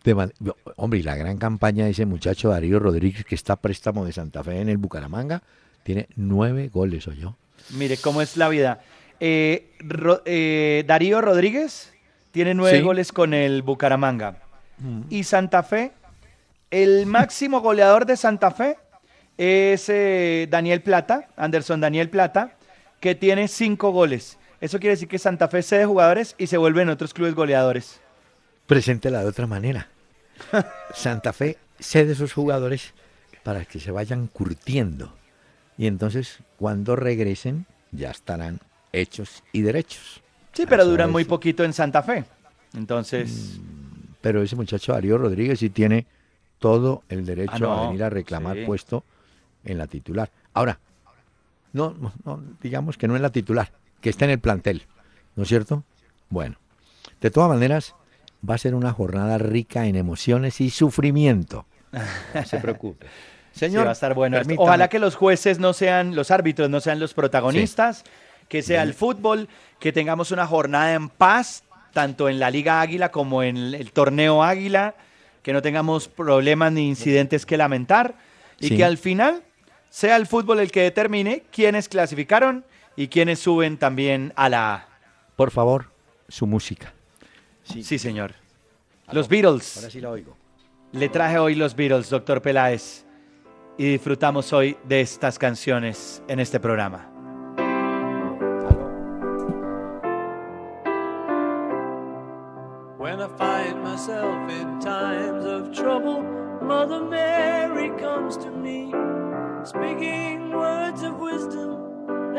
A: De man- hombre, y la gran campaña de ese muchacho Darío Rodríguez que está a préstamo de Santa Fe en el Bucaramanga, tiene nueve goles, ¿oyó? yo.
B: Mire cómo es la vida. Eh, Ro- eh, Darío Rodríguez tiene nueve
A: Sí.
B: goles con el Bucaramanga. Y Santa Fe, el máximo goleador de Santa Fe es eh, Daniel Plata, Anderson Daniel Plata, que tiene cinco goles. Eso quiere decir que Santa Fe cede jugadores y se vuelven otros clubes goleadores.
A: Preséntela de otra manera. Santa Fe cede esos jugadores para que se vayan curtiendo. Y entonces, cuando regresen, ya estarán hechos y derechos.
B: Sí, pero duran muy poquito en Santa Fe. Entonces,
A: Pero ese muchacho Darío Rodríguez sí tiene todo el derecho
B: Ah, no,
A: a venir a reclamar
B: sí.
A: puesto en la titular. Ahora, no, no, no, digamos que no en la titular, que está en el plantel, ¿no es cierto? Bueno, de todas maneras, va a ser una jornada rica en emociones y sufrimiento. No se preocupe.
B: sí,
A: Señor,
B: va a estar bueno. Ojalá que los jueces no sean, los árbitros no sean los protagonistas, que sea el fútbol, que tengamos una jornada en paz, tanto en la Liga Águila como en el torneo Águila, que no tengamos problemas ni incidentes que lamentar y
A: Sí.
B: que al final sea el fútbol el que determine quiénes clasificaron y quiénes suben también a la A.
A: Por favor, su música.
B: Sí, señor. Los Beatles.
A: Ahora sí la oigo.
B: Le traje hoy los Beatles, doctor Peláez, y disfrutamos hoy de estas canciones en este programa.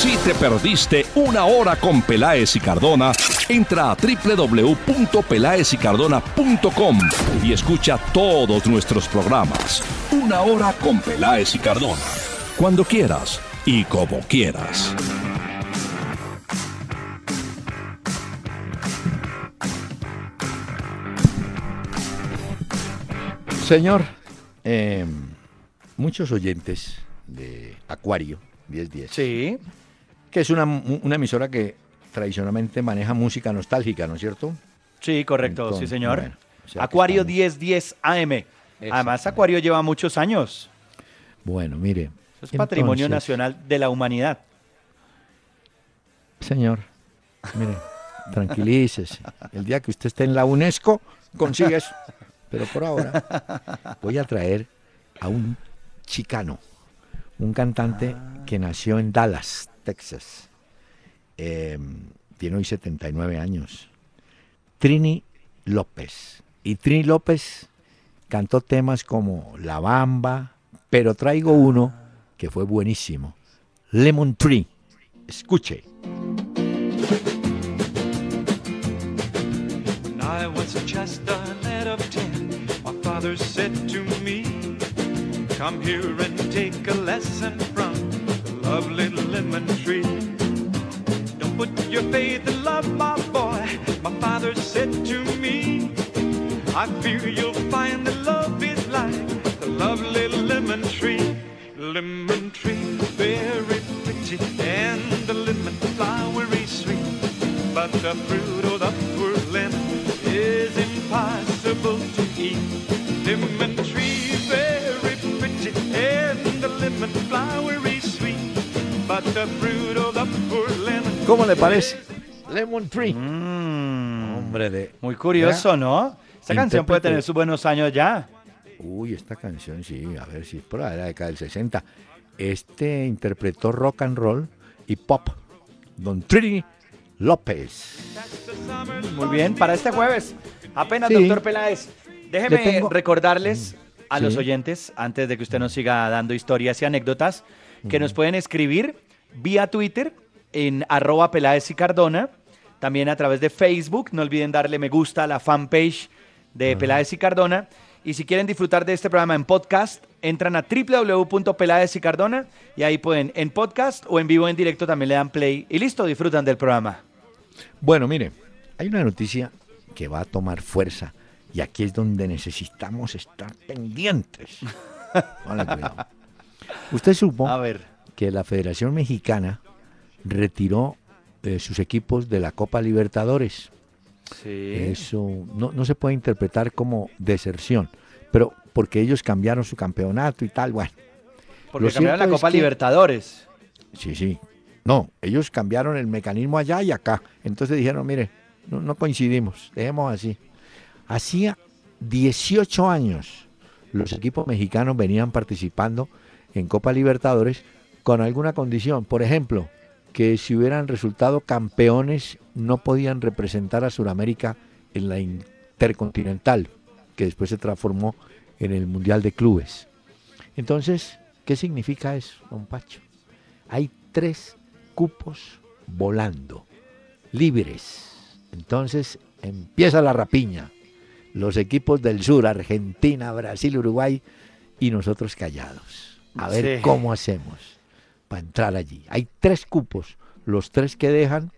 D: Si te perdiste una hora con Peláez y Cardona, entra a www.pelaezicardona.com y escucha todos nuestros programas. Una hora con Peláez y Cardona. Cuando quieras y como quieras.
A: Señor, eh, muchos oyentes de Acuario 1010,
B: Sí.
A: Que es una, una emisora que tradicionalmente maneja música nostálgica, ¿no es cierto?
B: Sí, correcto,
A: Entonces,
B: sí, señor.
A: bueno, o sea
B: Acuario
A: estamos-
B: 1010 AM. Además, Acuario lleva muchos años.
A: Bueno, mire.
B: Eso es patrimonio nacional de la humanidad.
A: Señor, mire, tranquilícese. El día que usted esté en la UNESCO, consigue eso. Pero por ahora voy a traer a un chicano, un cantante que nació en Dallas, Texas. Eh, tiene hoy 79 años. Trini López. Y Trini López cantó temas como La Bamba, pero traigo uno que fue buenísimo. Lemon Tree. Escuche.
F: When I was just a lad of ten, my father said to me, Come here and take a lesson from the lovely lemon tree. Don't put your faith in love, my boy, my father said to me. I fear you'll find that love is like the lovely lemon tree. Lemon tree, very pretty, and the lemon flowery sweet. But the fruit of the poor lemon is impossible to eat. Lemon tree, very pretty, and the lemon flowery
A: ¿Cómo le parece? Lemon Tree.
B: Mm,
A: Hombre de...
B: muy curioso, ¿no? Esta canción puede tener sus buenos años ya.
A: Uy, esta canción sí, a ver si es por la década del 60. Este interpretó rock and roll y pop. Don Trini López.
B: Muy bien, para este jueves. Apenas,
A: Sí.
B: doctor Peláez. Déjeme
A: tengo-
B: recordarles a
A: Sí.
B: los oyentes, antes de que usted nos siga dando historias y anécdotas, que nos pueden escribir vía Twitter en arroba Peláez y Cardona, también a través de Facebook. No olviden darle me gusta a la fanpage de Peláez y Cardona. Y si quieren disfrutar de este programa en podcast, entran a www.peláez y Cardona y ahí pueden en podcast o en vivo en directo también le dan play y listo, disfrutan del programa.
A: Bueno, mire, hay una noticia que va a tomar fuerza y aquí es donde necesitamos estar pendientes. Usted supo
B: A ver.
A: Que la Federación Mexicana retiró eh, sus equipos de la Copa Libertadores.
B: Sí.
A: Eso no, no se puede interpretar como deserción, pero porque ellos cambiaron su campeonato y tal, bueno.
B: Porque
A: Lo
B: cambiaron la
A: es
B: Copa
A: que-
B: Libertadores.
A: Sí, sí. No, ellos cambiaron el mecanismo allá y acá. Entonces dijeron, mire, no, no coincidimos, dejemos así. Hacía 18 años los equipos mexicanos venían participando en Copa Libertadores con alguna condición. Por ejemplo, que si hubieran resultado campeones no podían representar a Sudamérica en la Intercontinental, que después se transformó en el Mundial de Clubes. Entonces, ¿qué significa eso, don Pacho? Hay tres cupos volando, libres. Entonces empieza la rapiña. Los equipos del sur, Argentina, Brasil, Uruguay, y nosotros callados. A ver
B: Sí.
A: cómo hacemos para entrar allí. Hay tres cupos, los tres que dejan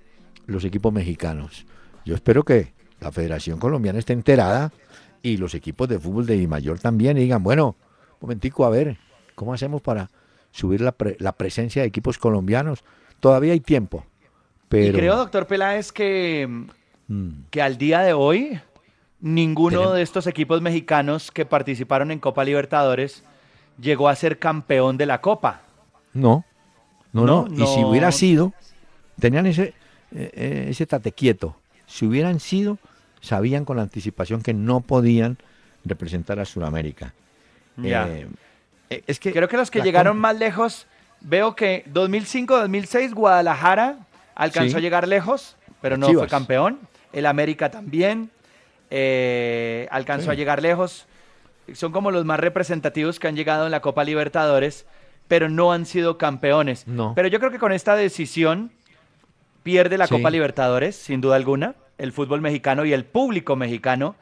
A: los equipos mexicanos. Yo espero que la Federación Colombiana esté enterada y los equipos de fútbol de mayor también y digan, bueno, momentico, a ver, ¿cómo hacemos para subir la, pre- la presencia de equipos colombianos? Todavía hay tiempo, pero...
B: Y creo, doctor Peláez, que,
A: Mm,
B: que al día de hoy ninguno
A: Tenemos-
B: de estos equipos mexicanos que participaron en Copa Libertadores llegó a ser campeón de la Copa.
A: No, no,
B: No,
A: no. Y si hubiera sido, tenían ese, eh, eh, ese tate quieto. Si hubieran sido, sabían con anticipación que no podían representar a Sudamérica.
B: Ya.
A: Eh, es que
B: Creo que los que llegaron más lejos, veo que 2005-2006 Guadalajara alcanzó
A: Sí.
B: a llegar lejos, pero no
A: Chivas.
B: fue campeón. El América también eh, alcanzó
A: Sí.
B: a llegar lejos. Son como los más representativos que han llegado en la Copa Libertadores, pero no han sido campeones.
A: No.
B: Pero yo creo que con esta decisión pierde la
A: Sí.
B: Copa Libertadores, sin duda alguna. El fútbol mexicano y el público mexicano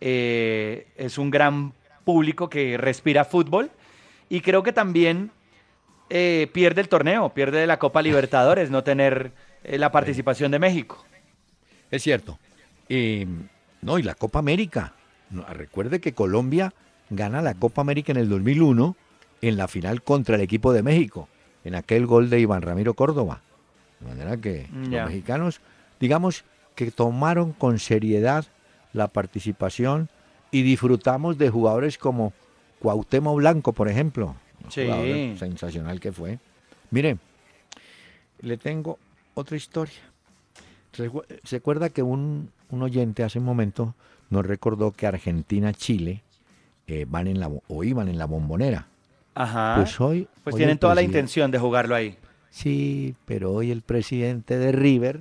B: eh, es un gran público que respira fútbol. Y creo que también eh, pierde el torneo, pierde la Copa Libertadores, no tener eh, la participación de México.
A: Es cierto. Y, no, y la Copa América. Recuerde que Colombia gana la Copa América en el 2001 en la final contra el equipo de México, en aquel gol de Iván Ramiro Córdoba. De manera que los mexicanos, digamos, que tomaron con seriedad la participación y disfrutamos de jugadores como Cuauhtémoc Blanco, por ejemplo.
B: Sí.
A: sensacional que fue. Mire, le tengo otra historia. ¿Se acuerda que un, un oyente hace un momento nos recordó que Argentina, Chile eh, van en la o iban en la bombonera?
B: Ajá.
A: Pues hoy,
B: Pues
A: hoy
B: tienen toda la intención de jugarlo ahí.
A: Sí, pero hoy el presidente de River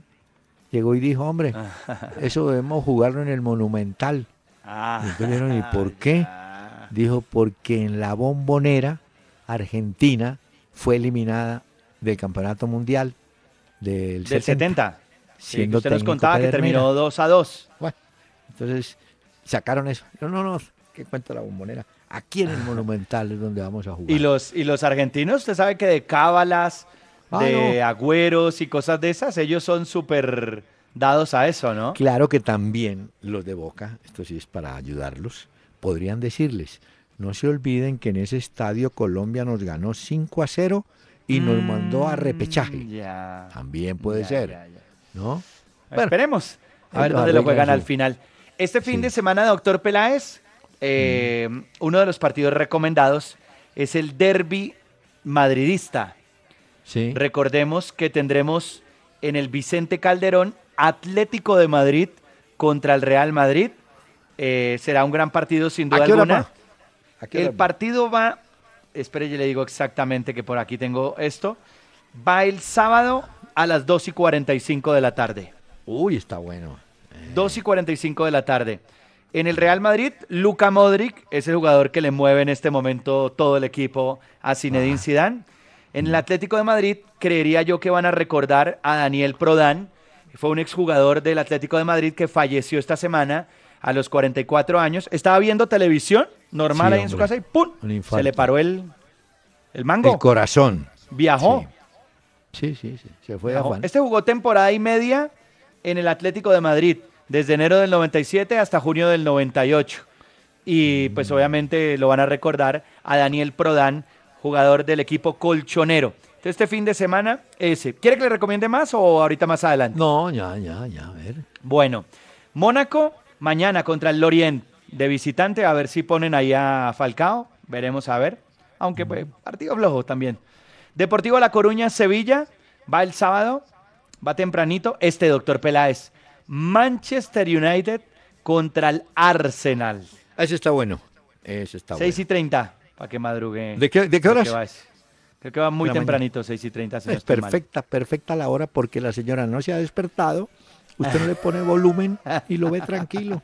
A: llegó y dijo, hombre, eso debemos jugarlo en el Monumental.
B: Ah,
A: Y dijeron, ¿y por qué?
B: ya.
A: Dijo, porque en la bombonera Argentina fue eliminada del Campeonato Mundial del,
B: Del
A: 70.
B: 70. Sí, usted nos contaba que terminó 2 a 2.
A: Bueno, entonces sacaron eso. No, no, no, ¿qué cuenta la bombonera? Aquí en el Monumental es donde vamos a jugar.
B: Y los, y los argentinos, usted sabe que de cábalas,
A: Ah,
B: de
A: no.
B: agüeros y cosas de esas, ellos son súper dados a eso, ¿no?
A: Claro que también los de Boca, esto sí es para ayudarlos, podrían decirles, no se olviden que en ese estadio Colombia nos ganó 5 a 0 y nos mandó a repechaje.
B: Mm.
A: También puede ser. ¿no? Bueno,
B: Esperemos a ver dónde lo juegan al final. Este fin
A: Sí.
B: de semana, doctor Peláez, eh, uno de los partidos recomendados es el derby madridista.
A: Sí.
B: Recordemos que tendremos en el Vicente Calderón Atlético de Madrid contra el Real Madrid. Eh, será un gran partido sin duda
A: ¿A qué hora
B: alguna. El partido va, espere, yo le digo exactamente que por aquí tengo esto. Va el sábado a las 2 y 45 de la tarde.
A: Uy, está bueno.
B: 2 y 45 de la tarde. En el Real Madrid, Luka Modric es el jugador que le mueve en este momento todo el equipo a Zinedine Zidane. En el Atlético de Madrid, creería yo que van a recordar a Daniel Prodan. Fue un exjugador del Atlético de Madrid que falleció esta semana a los 44 años. Estaba viendo televisión normal
A: Sí,
B: ahí en su casa y ¡pum! Se le paró el, el mango.
A: El corazón.
B: Viajó.
A: Sí, sí, sí. Se fue a. Juan.
B: Este jugó temporada y media en el Atlético de Madrid, desde enero del 97 hasta junio del 98. Y pues obviamente lo van a recordar a Daniel Prodan, jugador del equipo colchonero. Entonces este fin de semana, ese. ¿Quiere que le recomiende más o ahorita más adelante?
A: No, ya, ya, ya, a ver.
B: Bueno, Mónaco mañana contra el Lorient de visitante, a ver si ponen ahí a Falcao, veremos a ver, aunque pues, partido flojo también. Deportivo La Coruña, Sevilla, va el sábado, va tempranito, este doctor Peláez, Manchester United contra el Arsenal,
A: Ese está bueno. Ese está
B: 6
A: bueno.
B: y 30, para que madrugue.
A: ¿De qué- de qué
B: Creo
A: horas?
B: que va ese. Creo que va muy
A: La mañana.
B: tempranito, 6 y 30. si no
A: Es
B: mal.
A: perfecta, perfecta la hora porque la señora no se ha despertado. Usted no le pone volumen y lo ve tranquilo.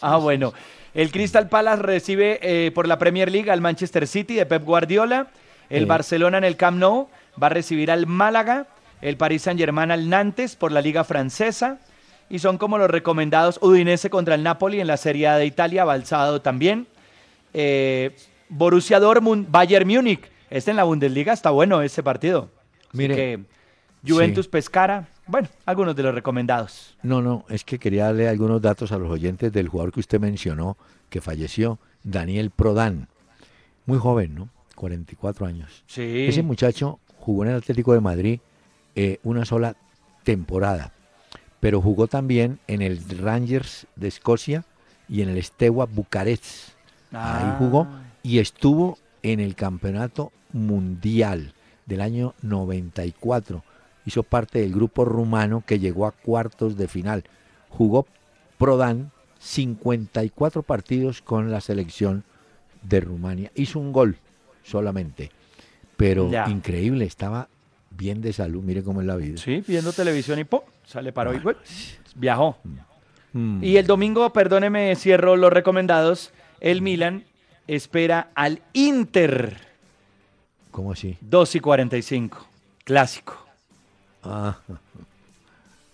B: Ah, bueno. El Crystal Palace recibe eh, por la Premier League al Manchester City de Pep Guardiola. El. Barcelona en el Camp Nou va a recibir al Málaga. El Paris Saint-Germain al Nantes por la Liga Francesa. Y son como los recomendados Udinese contra el Napoli en la Serie A de Italia, sábado también. Eh, Borussia Dortmund, Bayern Múnich. Este en la Bundesliga está bueno ese partido.
A: Mire,
B: que Juventus
A: sí.
B: Pescara. Bueno, algunos de los recomendados.
A: No, no, es que quería darle algunos datos a los oyentes del jugador que usted mencionó, que falleció, Daniel Prodan. Muy joven, ¿no? 44 años.
B: Sí.
A: Ese muchacho jugó en el Atlético de Madrid eh, una sola temporada, pero jugó también en el Rangers de Escocia y en el Steaua Bucarest. Ahí
B: Ah.
A: jugó y estuvo en el campeonato mundial del año 94. Hizo parte del grupo rumano que llegó a cuartos de final. Jugó Prodan 54 partidos con la selección de Rumania. Hizo un gol solamente. Pero
B: Ya.
A: increíble, estaba bien de salud. Mire cómo es la vida.
B: Sí, viendo televisión y ¡pum! Sale paró y ¡guap! viajó.
A: Mm.
B: Y el domingo, perdóneme, cierro los recomendados. El Milan espera al Inter
A: ¿Cómo así?
B: 2 y 45. Clásico.
A: Ah,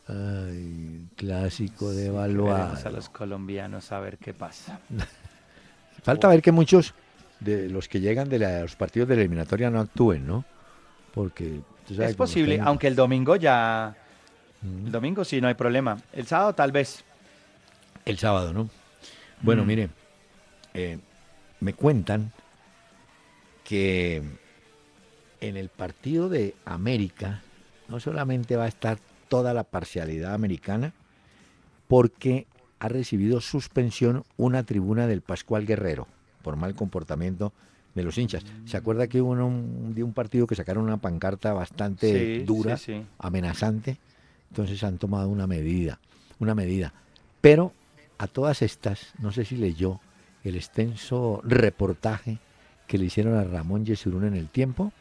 A: ay, clásico de
B: Veremos a
A: evaluar.
B: los colombianos a ver qué pasa.
A: Falta ver que muchos de los que llegan de la- los partidos de la eliminatoria no actúen, ¿no? Porque tú sabes
B: Es posible, aunque el domingo ya... El domingo sí, no hay problema. El sábado tal vez.
A: El sábado, ¿no? Bueno,
B: Mm.
A: mire, eh, me cuentan que en el partido de América no solamente va a estar toda la parcialidad americana, porque ha recibido suspensión una tribuna del Pascual Guerrero por mal comportamiento de los hinchas. ¿Se acuerda que hubo un, un, de un partido que sacaron una pancarta bastante
B: Sí,
A: dura,
B: sí, sí.
A: amenazante? Entonces han tomado una medida, una medida. Pero a todas estas, no sé si leyó el extenso reportaje que le hicieron a Ramón Yesurún en el tiempo.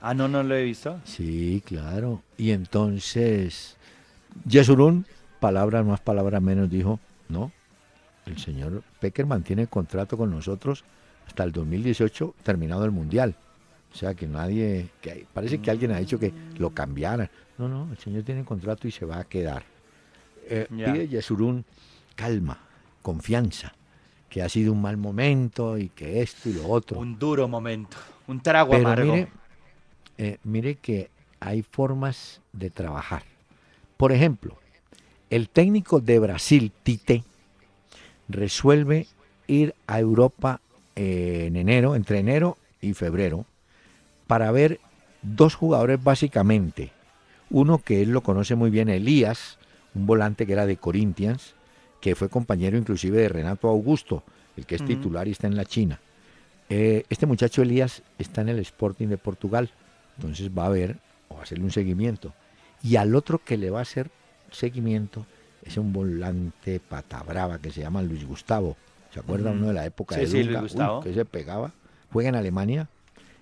B: Ah, no, no lo he visto.
A: Sí, claro. Y entonces, Yesurún, palabras más, palabras menos, dijo, no, el señor Peckerman tiene contrato con nosotros hasta el 2018, terminado el Mundial. O sea que nadie, que parece que alguien ha dicho que lo cambiaran. No, no, el señor tiene contrato y se va a quedar. Eh. Pide Yesurún calma, confianza, que ha sido un mal momento y que esto y lo otro.
B: Un duro momento. Un trago
A: Pero
B: amargo.
A: mire, eh, mire que hay formas de trabajar. Por ejemplo, el técnico de Brasil, Tite, resuelve ir a Europa eh, en enero, entre enero y febrero, para ver dos jugadores básicamente. Uno que él lo conoce muy bien, Elías, un volante que era de Corinthians, que fue compañero inclusive de Renato Augusto, el que es titular y está en la China. Eh, este muchacho Elías está en el Sporting de Portugal, entonces va a ver o va a hacerle un seguimiento. Y al otro que le va a hacer seguimiento es un volante pata brava que se llama Luis Gustavo. ¿Se acuerda uno de la época
B: Sí,
A: de
B: sí, Luis
A: Dunga? Uy,
B: Gustavo.
A: que se pegaba. Juega en Alemania.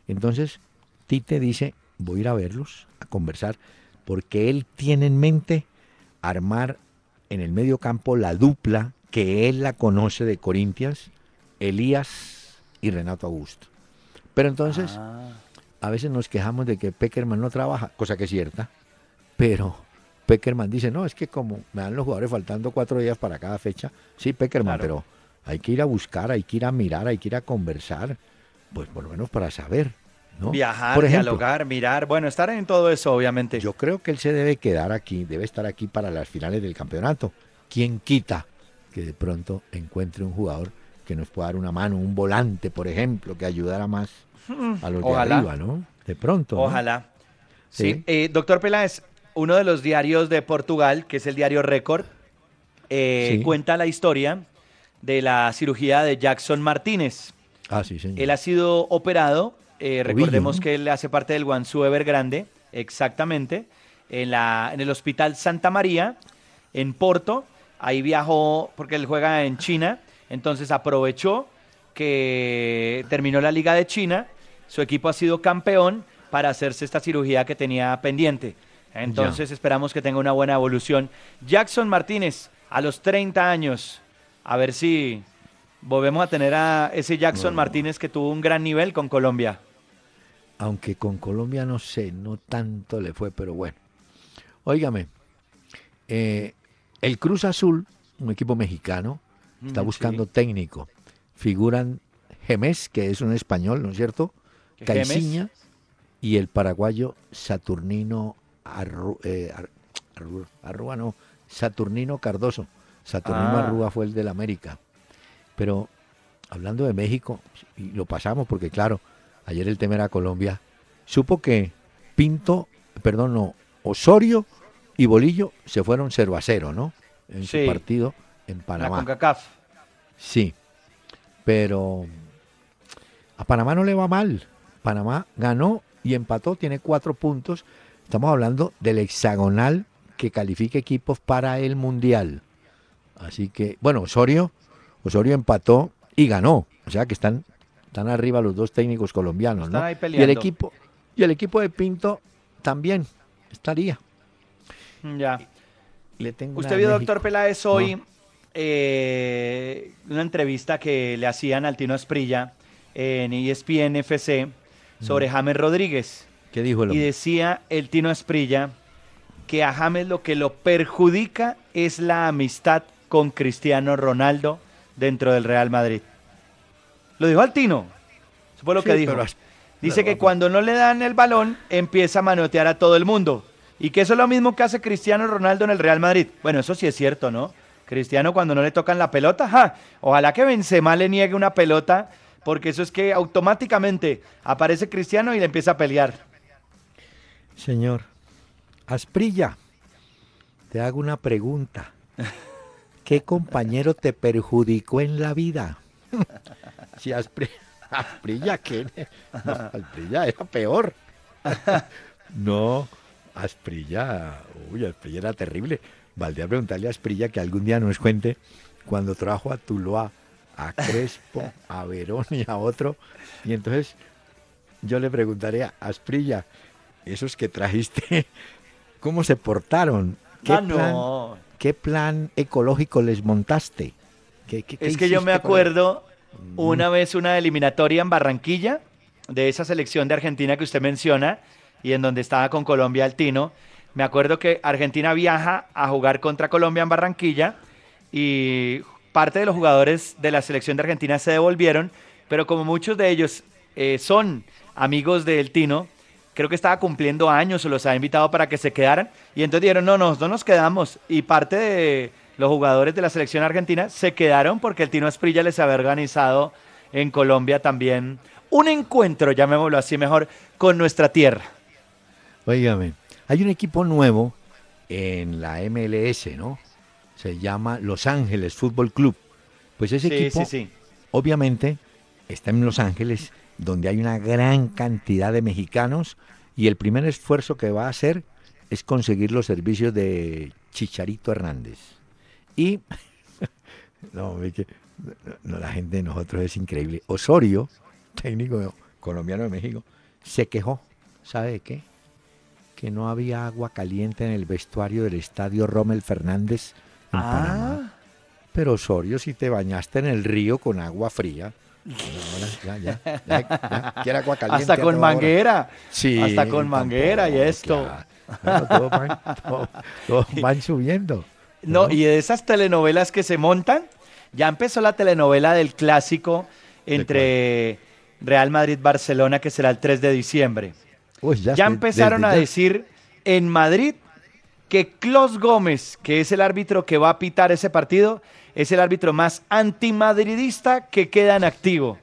A: Entonces Tite dice, voy a ir a verlos, a conversar, porque él tiene en mente armar en el medio campo la dupla que él la conoce de Corinthians, Elías y Renato Augusto. Pero entonces,
B: Ah,
A: a veces nos quejamos de que Peckerman no trabaja, cosa que es cierta, pero Peckerman dice, no, es que como me dan los jugadores faltando cuatro días para cada fecha, sí, Peckerman,
B: Claro.
A: pero hay que ir a buscar, hay que ir a mirar, hay que ir a conversar, pues por lo menos para saber, ¿no?
B: Viajar,
A: Por ejemplo,
B: dialogar, mirar. Bueno, estar en todo eso, obviamente.
A: yo creo que él se debe quedar aquí, debe estar aquí para las finales del campeonato. ¿Quién quita que de pronto encuentre un jugador que nos pueda dar una mano, un volante, por ejemplo, que ayudara más a los
B: Ojalá.
A: de arriba, ¿no? De pronto. ¿no?
B: Ojalá. Sí.
A: Sí.
B: Eh, doctor Peláez, uno de los diarios de Portugal, que es el diario Récord, eh,
A: Sí.
B: cuenta la historia de la cirugía de Jackson Martínez.
A: Ah, sí, señor.
B: Él ha sido operado, eh, recordemos que él hace parte del Guangzhou Evergrande, exactamente, en, la, en el Hospital Santa María, en Porto. Ahí viajó porque él juega en China, entonces aprovechó que terminó la Liga de China, su equipo ha sido campeón para hacerse esta cirugía que tenía pendiente. Entonces esperamos que tenga una buena evolución. Jackson Martínez, a los 30 años, a ver si volvemos a tener a ese Jackson Martínez que tuvo un gran nivel con Colombia.
A: Aunque con Colombia no sé, no tanto le fue, pero bueno. Óigame, eh, el Cruz Azul, un equipo mexicano, está
B: Mm,
A: buscando
B: sí.
A: técnico. Figuran Gemes, que es un español, ¿no es cierto? Caiciña y el paraguayo Saturnino Arru- eh, Ar- Arru- Arrua, no, Saturnino Cardoso. Saturnino
B: Ah.
A: Arrua fue el del América. Pero hablando de México, y lo pasamos porque claro, ayer el tema era Colombia, supo que Pinto, perdón, no, Osorio y Bolillo se fueron 0 a 0, ¿no? En
B: Sí.
A: su partido en
B: La
A: Panamá.
B: CONCACAF.
A: Sí, pero a Panamá no le va mal. Panamá ganó y empató, tiene cuatro puntos. Estamos hablando del hexagonal que califica equipos para el Mundial. Así que, bueno, Osorio, Osorio empató y ganó. O sea que están, están arriba los dos técnicos colombianos, ¿no? Y el equipo, y el equipo de Pinto también estaría.
B: Ya.
A: Le tengo
B: Usted vio, doctor. Peláez, hoy eh, una entrevista que le hacían al Tino Asprilla en ESPN FC sobre James Rodríguez.
A: ¿Qué dijo el
B: Y decía el Tino Asprilla que a James lo que lo perjudica es la amistad con Cristiano Ronaldo dentro del Real Madrid. Lo dijo al Tino. Eso fue lo
A: Sí,
B: que dijo.
A: pero
B: Dice
A: pero-
B: que cuando no le dan el balón, empieza a manotear a todo el mundo. Y que eso es lo mismo que hace Cristiano Ronaldo en el Real Madrid. Bueno, eso sí es cierto, ¿no? Cristiano cuando no le tocan la pelota, ¡ja! ojalá que Benzema le niegue una pelota, porque eso es que automáticamente aparece Cristiano y le empieza a pelear.
A: Señor, Asprilla, te hago una pregunta. ¿Qué compañero te perjudicó en la vida? Si Aspri- Asprilla, ¿qué? No, Asprilla era peor. No, Asprilla, uy, Asprilla era terrible. Valdría preguntarle a Asprilla que algún día nos cuente cuando trajo a Tuluá, a Crespo, a Verón y a otro. Y entonces yo le preguntaré a Asprilla, esos que trajiste, ¿cómo se portaron? ¿Qué,
B: Ah,
A: plan,
B: no.
A: Qué plan ecológico les montaste? ¿Qué- qué- qué
B: Es que yo me
A: para-
B: acuerdo una vez una eliminatoria en Barranquilla de esa selección de Argentina que usted menciona y en donde estaba con Colombia el Tino. Me acuerdo que Argentina viaja a jugar contra Colombia en Barranquilla y parte de los jugadores de la selección de Argentina se devolvieron, pero como muchos de ellos eh, son amigos del Tino, creo que estaba cumpliendo años o los había invitado para que se quedaran y entonces dijeron, no, no, no nos quedamos y parte de los jugadores de la selección argentina se quedaron porque el Tino Asprilla les había organizado en Colombia también un encuentro, llamémoslo así mejor, con nuestra tierra.
A: Óigame, hay un equipo nuevo en la MLS, ¿no? Se llama Los Ángeles Fútbol Club. Pues ese
B: Sí,
A: equipo,
B: sí, sí.
A: obviamente, está en Los Ángeles, donde hay una gran cantidad de mexicanos, y el primer esfuerzo que va a hacer es conseguir los servicios de Chicharito Hernández. Y, no, la gente de nosotros es increíble. Osorio, técnico colombiano de México, se quejó. ¿Sabe de qué? Que no había agua caliente en el vestuario del estadio Rommel Fernández en
B: Ah.
A: Panamá. Pero Osorio, si te bañaste en el río con agua fría. Ahora ya, ya, ya, ya, quiere agua caliente.
B: Hasta con manguera.
A: Sí,
B: Hasta con manguera y esto.
A: claro. Bueno, todos van, todos- todos van subiendo.
B: No, y de esas telenovelas que se montan, ya empezó la telenovela del clásico entre Real Madrid-Barcelona, que será el 3 de diciembre.
A: Uy,
B: Ya empezaron a decir en Madrid que Clos Gómez, que es el árbitro que va a pitar ese partido, es el árbitro más antimadridista que queda en activo.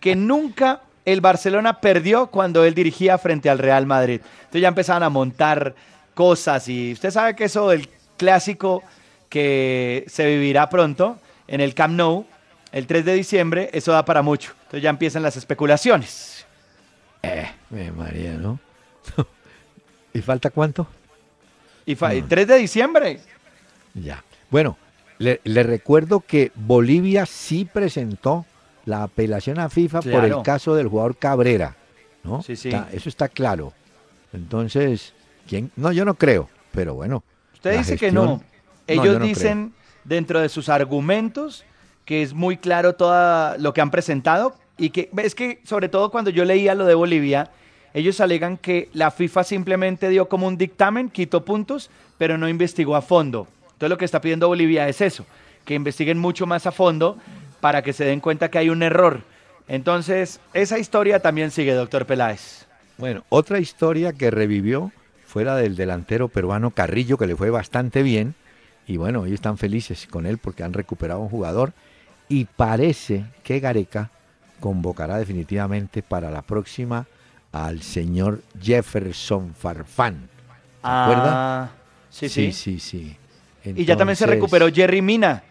B: Que nunca el Barcelona perdió cuando él dirigía frente al Real Madrid. Entonces ya empezaban a montar cosas y usted sabe que eso del clásico que se vivirá pronto en el Camp Nou, el 3 de diciembre, eso da para mucho. Entonces ya empiezan las especulaciones.
A: Eh, me María, ¿no? ¿Y falta cuánto?
B: Y fa- 3 de diciembre.
A: Ya. Bueno, le, le recuerdo que Bolivia sí presentó la apelación a FIFA por el caso del jugador Cabrera, ¿no?
B: Sí, sí.
A: Está- eso está claro. Entonces, ¿quién? No, yo no creo, pero bueno.
B: Usted dice que no. Ellos
A: no creo.
B: dicen dentro de sus argumentos que es muy claro todo lo que han presentado y que es que sobre todo cuando yo leía lo de Bolivia, ellos alegan que la FIFA simplemente dio como un dictamen, quitó puntos, pero no investigó a fondo. Entonces lo que está pidiendo Bolivia es eso, que investiguen mucho más a fondo para que se den cuenta que hay un error. Entonces, esa historia también sigue, doctor Peláez.
A: Bueno, otra historia que revivió fue la del delantero peruano Carrillo, que le fue bastante bien. Y bueno, ellos están felices con él porque han recuperado un jugador. Y parece que Gareca convocará definitivamente para la próxima al señor Jefferson Farfán. ¿Se acuerda?
B: Ah, sí, sí.
A: sí, sí.
B: Y ya también se recuperó Jerry Mina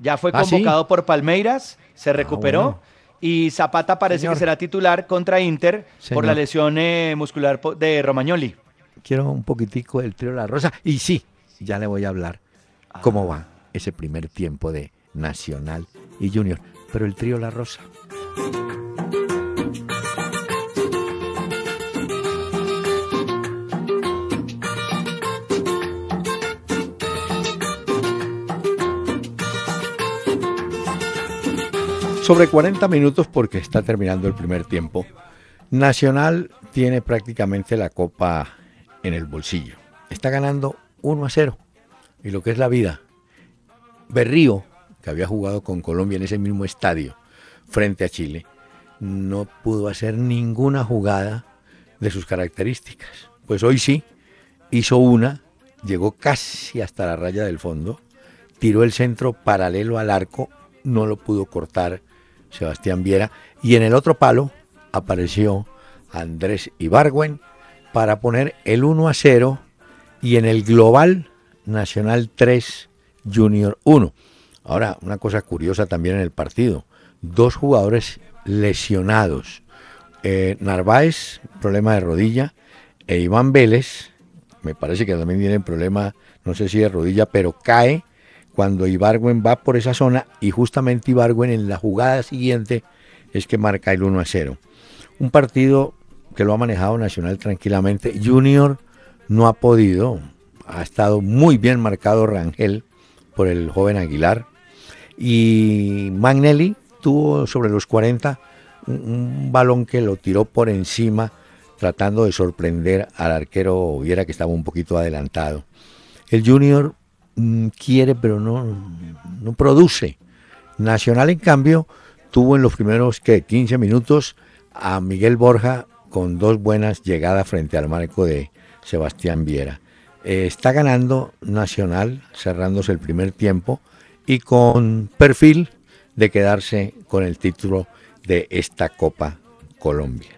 B: Ya fue
A: ¿Ah, sí?
B: convocado por Palmeiras, se recuperó.
A: bueno.
B: Y Zapata parece
A: Señor.
B: que será titular contra Inter por la lesión eh, muscular de Romagnoli.
A: Quiero un poquitico del trío La Rosa. Y sí, ya le voy a hablar cómo va ese primer tiempo de Nacional y Junior. Pero el trío La Rosa. Sobre 40 minutos porque está terminando el primer tiempo. Nacional tiene prácticamente la copa en el bolsillo. Está ganando 1 a 0. Y lo que es la vida. Berrío, que había jugado con Colombia en ese mismo estadio frente a Chile, no pudo hacer ninguna jugada de sus características. Pues hoy sí, hizo una, llegó casi hasta la raya del fondo, tiró el centro paralelo al arco, no lo pudo cortar Sebastián Viera, y en el otro palo apareció Andrés Ibargüen para poner el 1 a 0 y en el global Nacional 3 Junior 1. Ahora, una cosa curiosa también en el partido, dos jugadores lesionados. Eh, Narváez, problema de rodilla, e Iván Vélez, me parece que también tiene problema, no sé si de rodilla, pero cae cuando Ibargüen va por esa zona y justamente Ibargüen en la jugada siguiente es que marca el 1 a 0. Un partido que lo ha manejado Nacional tranquilamente. Junior no ha podido, ha estado muy bien marcado Rangel por el joven Aguilar y Magnelli tuvo sobre los 40 un, un balón que lo tiró por encima tratando de sorprender al arquero Viera que estaba un poquito adelantado. El Junior quiere pero no, no produce. Nacional en cambio tuvo en los primeros ¿qué? 15 minutos a Miguel Borja con dos buenas llegadas frente al marco de Sebastián Viera. Eh, está ganando Nacional cerrándose el primer tiempo y con perfil de quedarse con el título de esta Copa Colombia.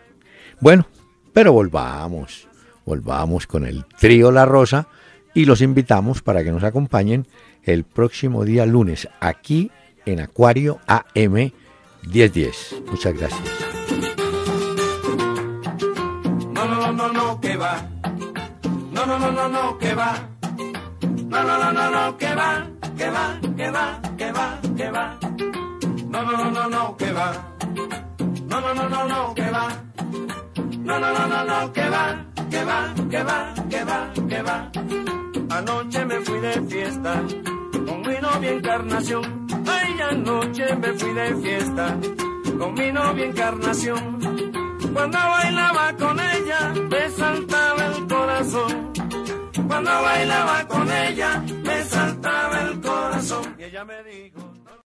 A: Bueno, pero volvamos, volvamos con el trío La Rosa y los invitamos para que nos acompañen el próximo día lunes aquí en Acuario AM 1010. Muchas gracias.
C: No, no, no, no, que va. No, no, no, no, no, que va. No, no, no, no, no, que va. Que va, que va, que va, que va. No, no, no, no, no, que va. No, no, no, no, no, que va. No, no, no, no, no, que va. Que va, que va, que va, que va. Anoche me fui de fiesta con mi novia Encarnación. Ay, anoche me fui de fiesta con mi novia Encarnación. Cuando bailaba con ella, me saltaba el corazón. Cuando bailaba con ella, me saltaba el corazón. Y ella me dijo.